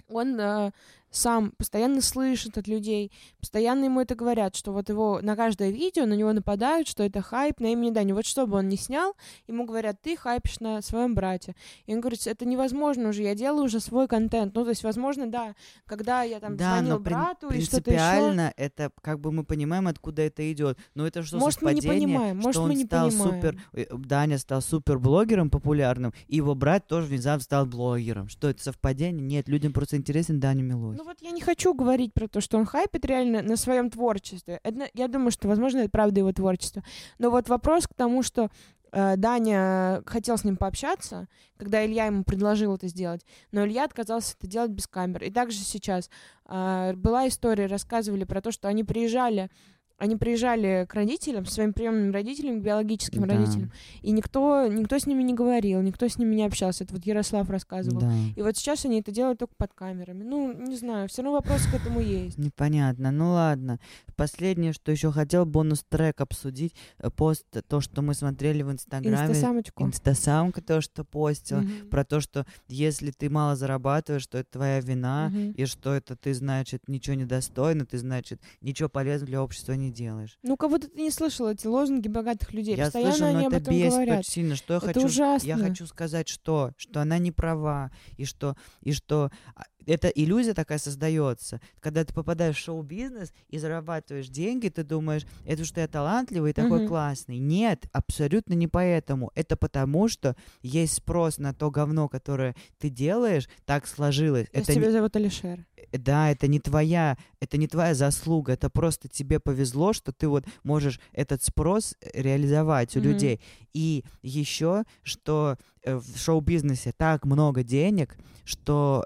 он э, сам постоянно слышит от людей, постоянно ему это говорят, что вот его на каждое видео на него нападают, что это хайп на имени Дани. Вот что бы он ни снял, ему говорят, ты хайпишь на своем брате. И он говорит, это невозможно уже, я делаю уже свой контент. Ну, то есть, возможно, да, когда я там Да, звонил но прин- брату и что-то еще. принципиально это как бы мы понимаем, откуда это идет. Но это что Может, мы не совпадение, понимаем, может, что мы он не стал понимаем. супер, э, Даня стал супер блогером популярным, и его брат тоже внезапно стал блогером. Что это совпадение? Нет, людям просто интересен Даня Милохин. Ну вот я не хочу говорить про то, что он хайпит реально на своем творчестве. Это, я думаю, что, возможно, это правда его творчество. Но вот вопрос к тому, что э, Даня хотел с ним пообщаться, когда Илья ему предложил это сделать, но Илья отказался это делать без камер. И также сейчас э, была история, рассказывали про то, что они приезжали они приезжали к родителям, своим приемным родителям, биологическим да. родителям, и никто, никто с ними не говорил, никто с ними не общался. Это вот Ярослав рассказывал. Да. И вот сейчас они это делают только под камерами. Ну, не знаю, все равно вопрос к этому есть. Непонятно. Ну ладно. Последнее, что еще хотел бонус-трек обсудить, э, пост, то, что мы смотрели в Инстаграме. Инстасамочку. Инстасамка, то, что постил, mm про то, что если ты мало зарабатываешь, то это твоя вина, mm и что это ты, значит, ничего не достойно, ты, значит, ничего полезного для общества не делаешь. Ну, кого-то ты не слышал эти лозунги богатых людей. Я Постоянно слышу, но они это об этом бесит говорят. очень сильно. Что я это хочу? ужасно. Я хочу сказать, что что она не права и что и что а, эта иллюзия такая создается, когда ты попадаешь в шоу-бизнес и зарабатываешь деньги, ты думаешь, это что я талантливый и такой Мгм. классный. Нет, абсолютно не поэтому. Это потому, что есть спрос на то говно, которое ты делаешь, так сложилось. То это не- тебя зовут Алишер. Э, да, это не твоя, это не твоя заслуга, это просто тебе повезло, что ты вот можешь этот спрос э, реализовать у Мгм. людей. И еще, что э, в шоу-бизнесе так много денег, что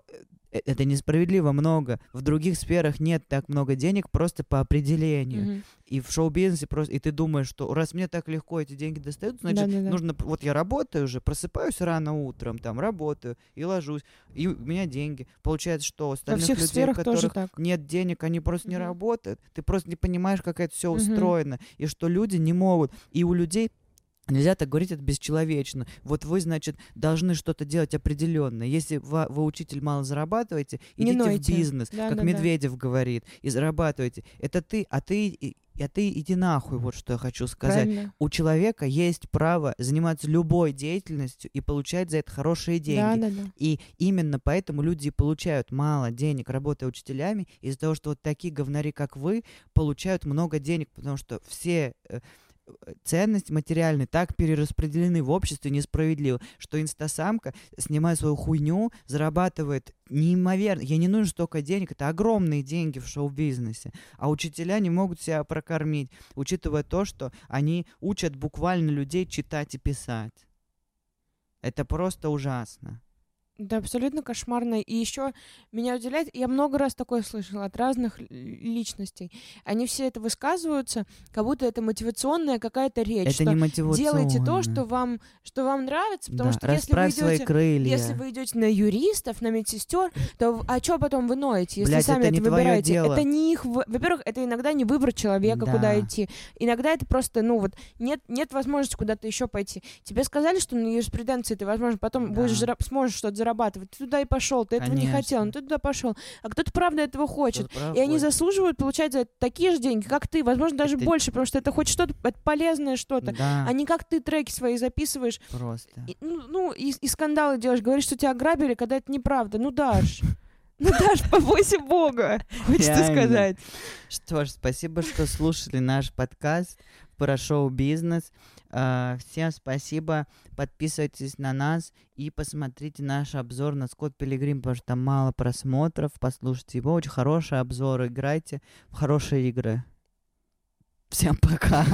это несправедливо много. В других сферах нет так много денег просто по определению. Мгм. И в шоу-бизнесе просто, и ты думаешь, что раз мне так легко эти деньги достают, значит, Да-да-да. нужно, п- вот я работаю уже, просыпаюсь рано утром, там, работаю и ложусь, и у меня деньги. Получается, что у остальных всех людей, у которых нет денег, они просто не Мгм. работают. Ты просто не понимаешь, как это все Мгм. устроено, и что люди не могут. И у людей Нельзя так говорить, это бесчеловечно. Вот вы, значит, должны что-то делать определенное. Если вы, вы учитель, мало зарабатываете, Не идите нойте. в бизнес, Да, как да, да. Медведев говорит, и зарабатывайте. Это ты, а ты, а ты иди нахуй, вот что я хочу сказать. Правильно. У человека есть право заниматься любой деятельностью и получать за это хорошие деньги. Да, да, да. И именно поэтому люди получают мало денег, работая учителями, из-за того, что вот такие говнари, как вы, получают много денег, потому что все э, ценности материальные так перераспределены в обществе несправедливо, что инстасамка, снимая свою хуйню, зарабатывает неимоверно. Ей не нужно столько денег, это огромные деньги в шоу-бизнесе. А учителя не могут себя прокормить, учитывая то, что они учат буквально людей читать и писать. Это просто ужасно. Да, абсолютно кошмарно. И еще меня удивляет, я много раз такое слышала от разных личностей. Они все это высказываются, как будто это мотивационная какая-то речь. это не мотивационно. делайте то, что вам, что вам нравится, потому Да, что если вы идете. Если вы идете на юристов, на медсестер, то а что потом вы ноете, если Блядь, сами это это, выбираете? дело. Это не их. вы- Во-первых, это иногда не выбор человека, Да. куда идти. Иногда это просто, ну вот, нет, нет возможности куда-то еще пойти. Тебе сказали, что на юриспруденции ты, возможно, потом Да. будешь сможешь что-то зарабатывать. Ты туда и пошел, ты этого не Конечно. хотел, но ты туда пошел. А кто-то правда этого хочет. Прав И они Оль. заслуживают получать за это такие же деньги, как ты, возможно, даже Это- больше, потому что это хоть что-то это полезное что-то. Да, А не как ты треки свои записываешь, просто. и, ну, ну, и, и скандалы делаешь, говоришь, что тебя ограбили, когда это неправда. Ну, Даш, ну, Даш, побойся Бога, хочется Реально. сказать. Что ж, спасибо, что слушали наш подкаст про шоу-бизнес. А, Всем спасибо. Подписывайтесь на нас и посмотрите наш обзор на Скотт Пилигрим, потому что там мало просмотров. Послушайте его. Очень хороший обзор. Играйте в хорошие игры. Всем пока.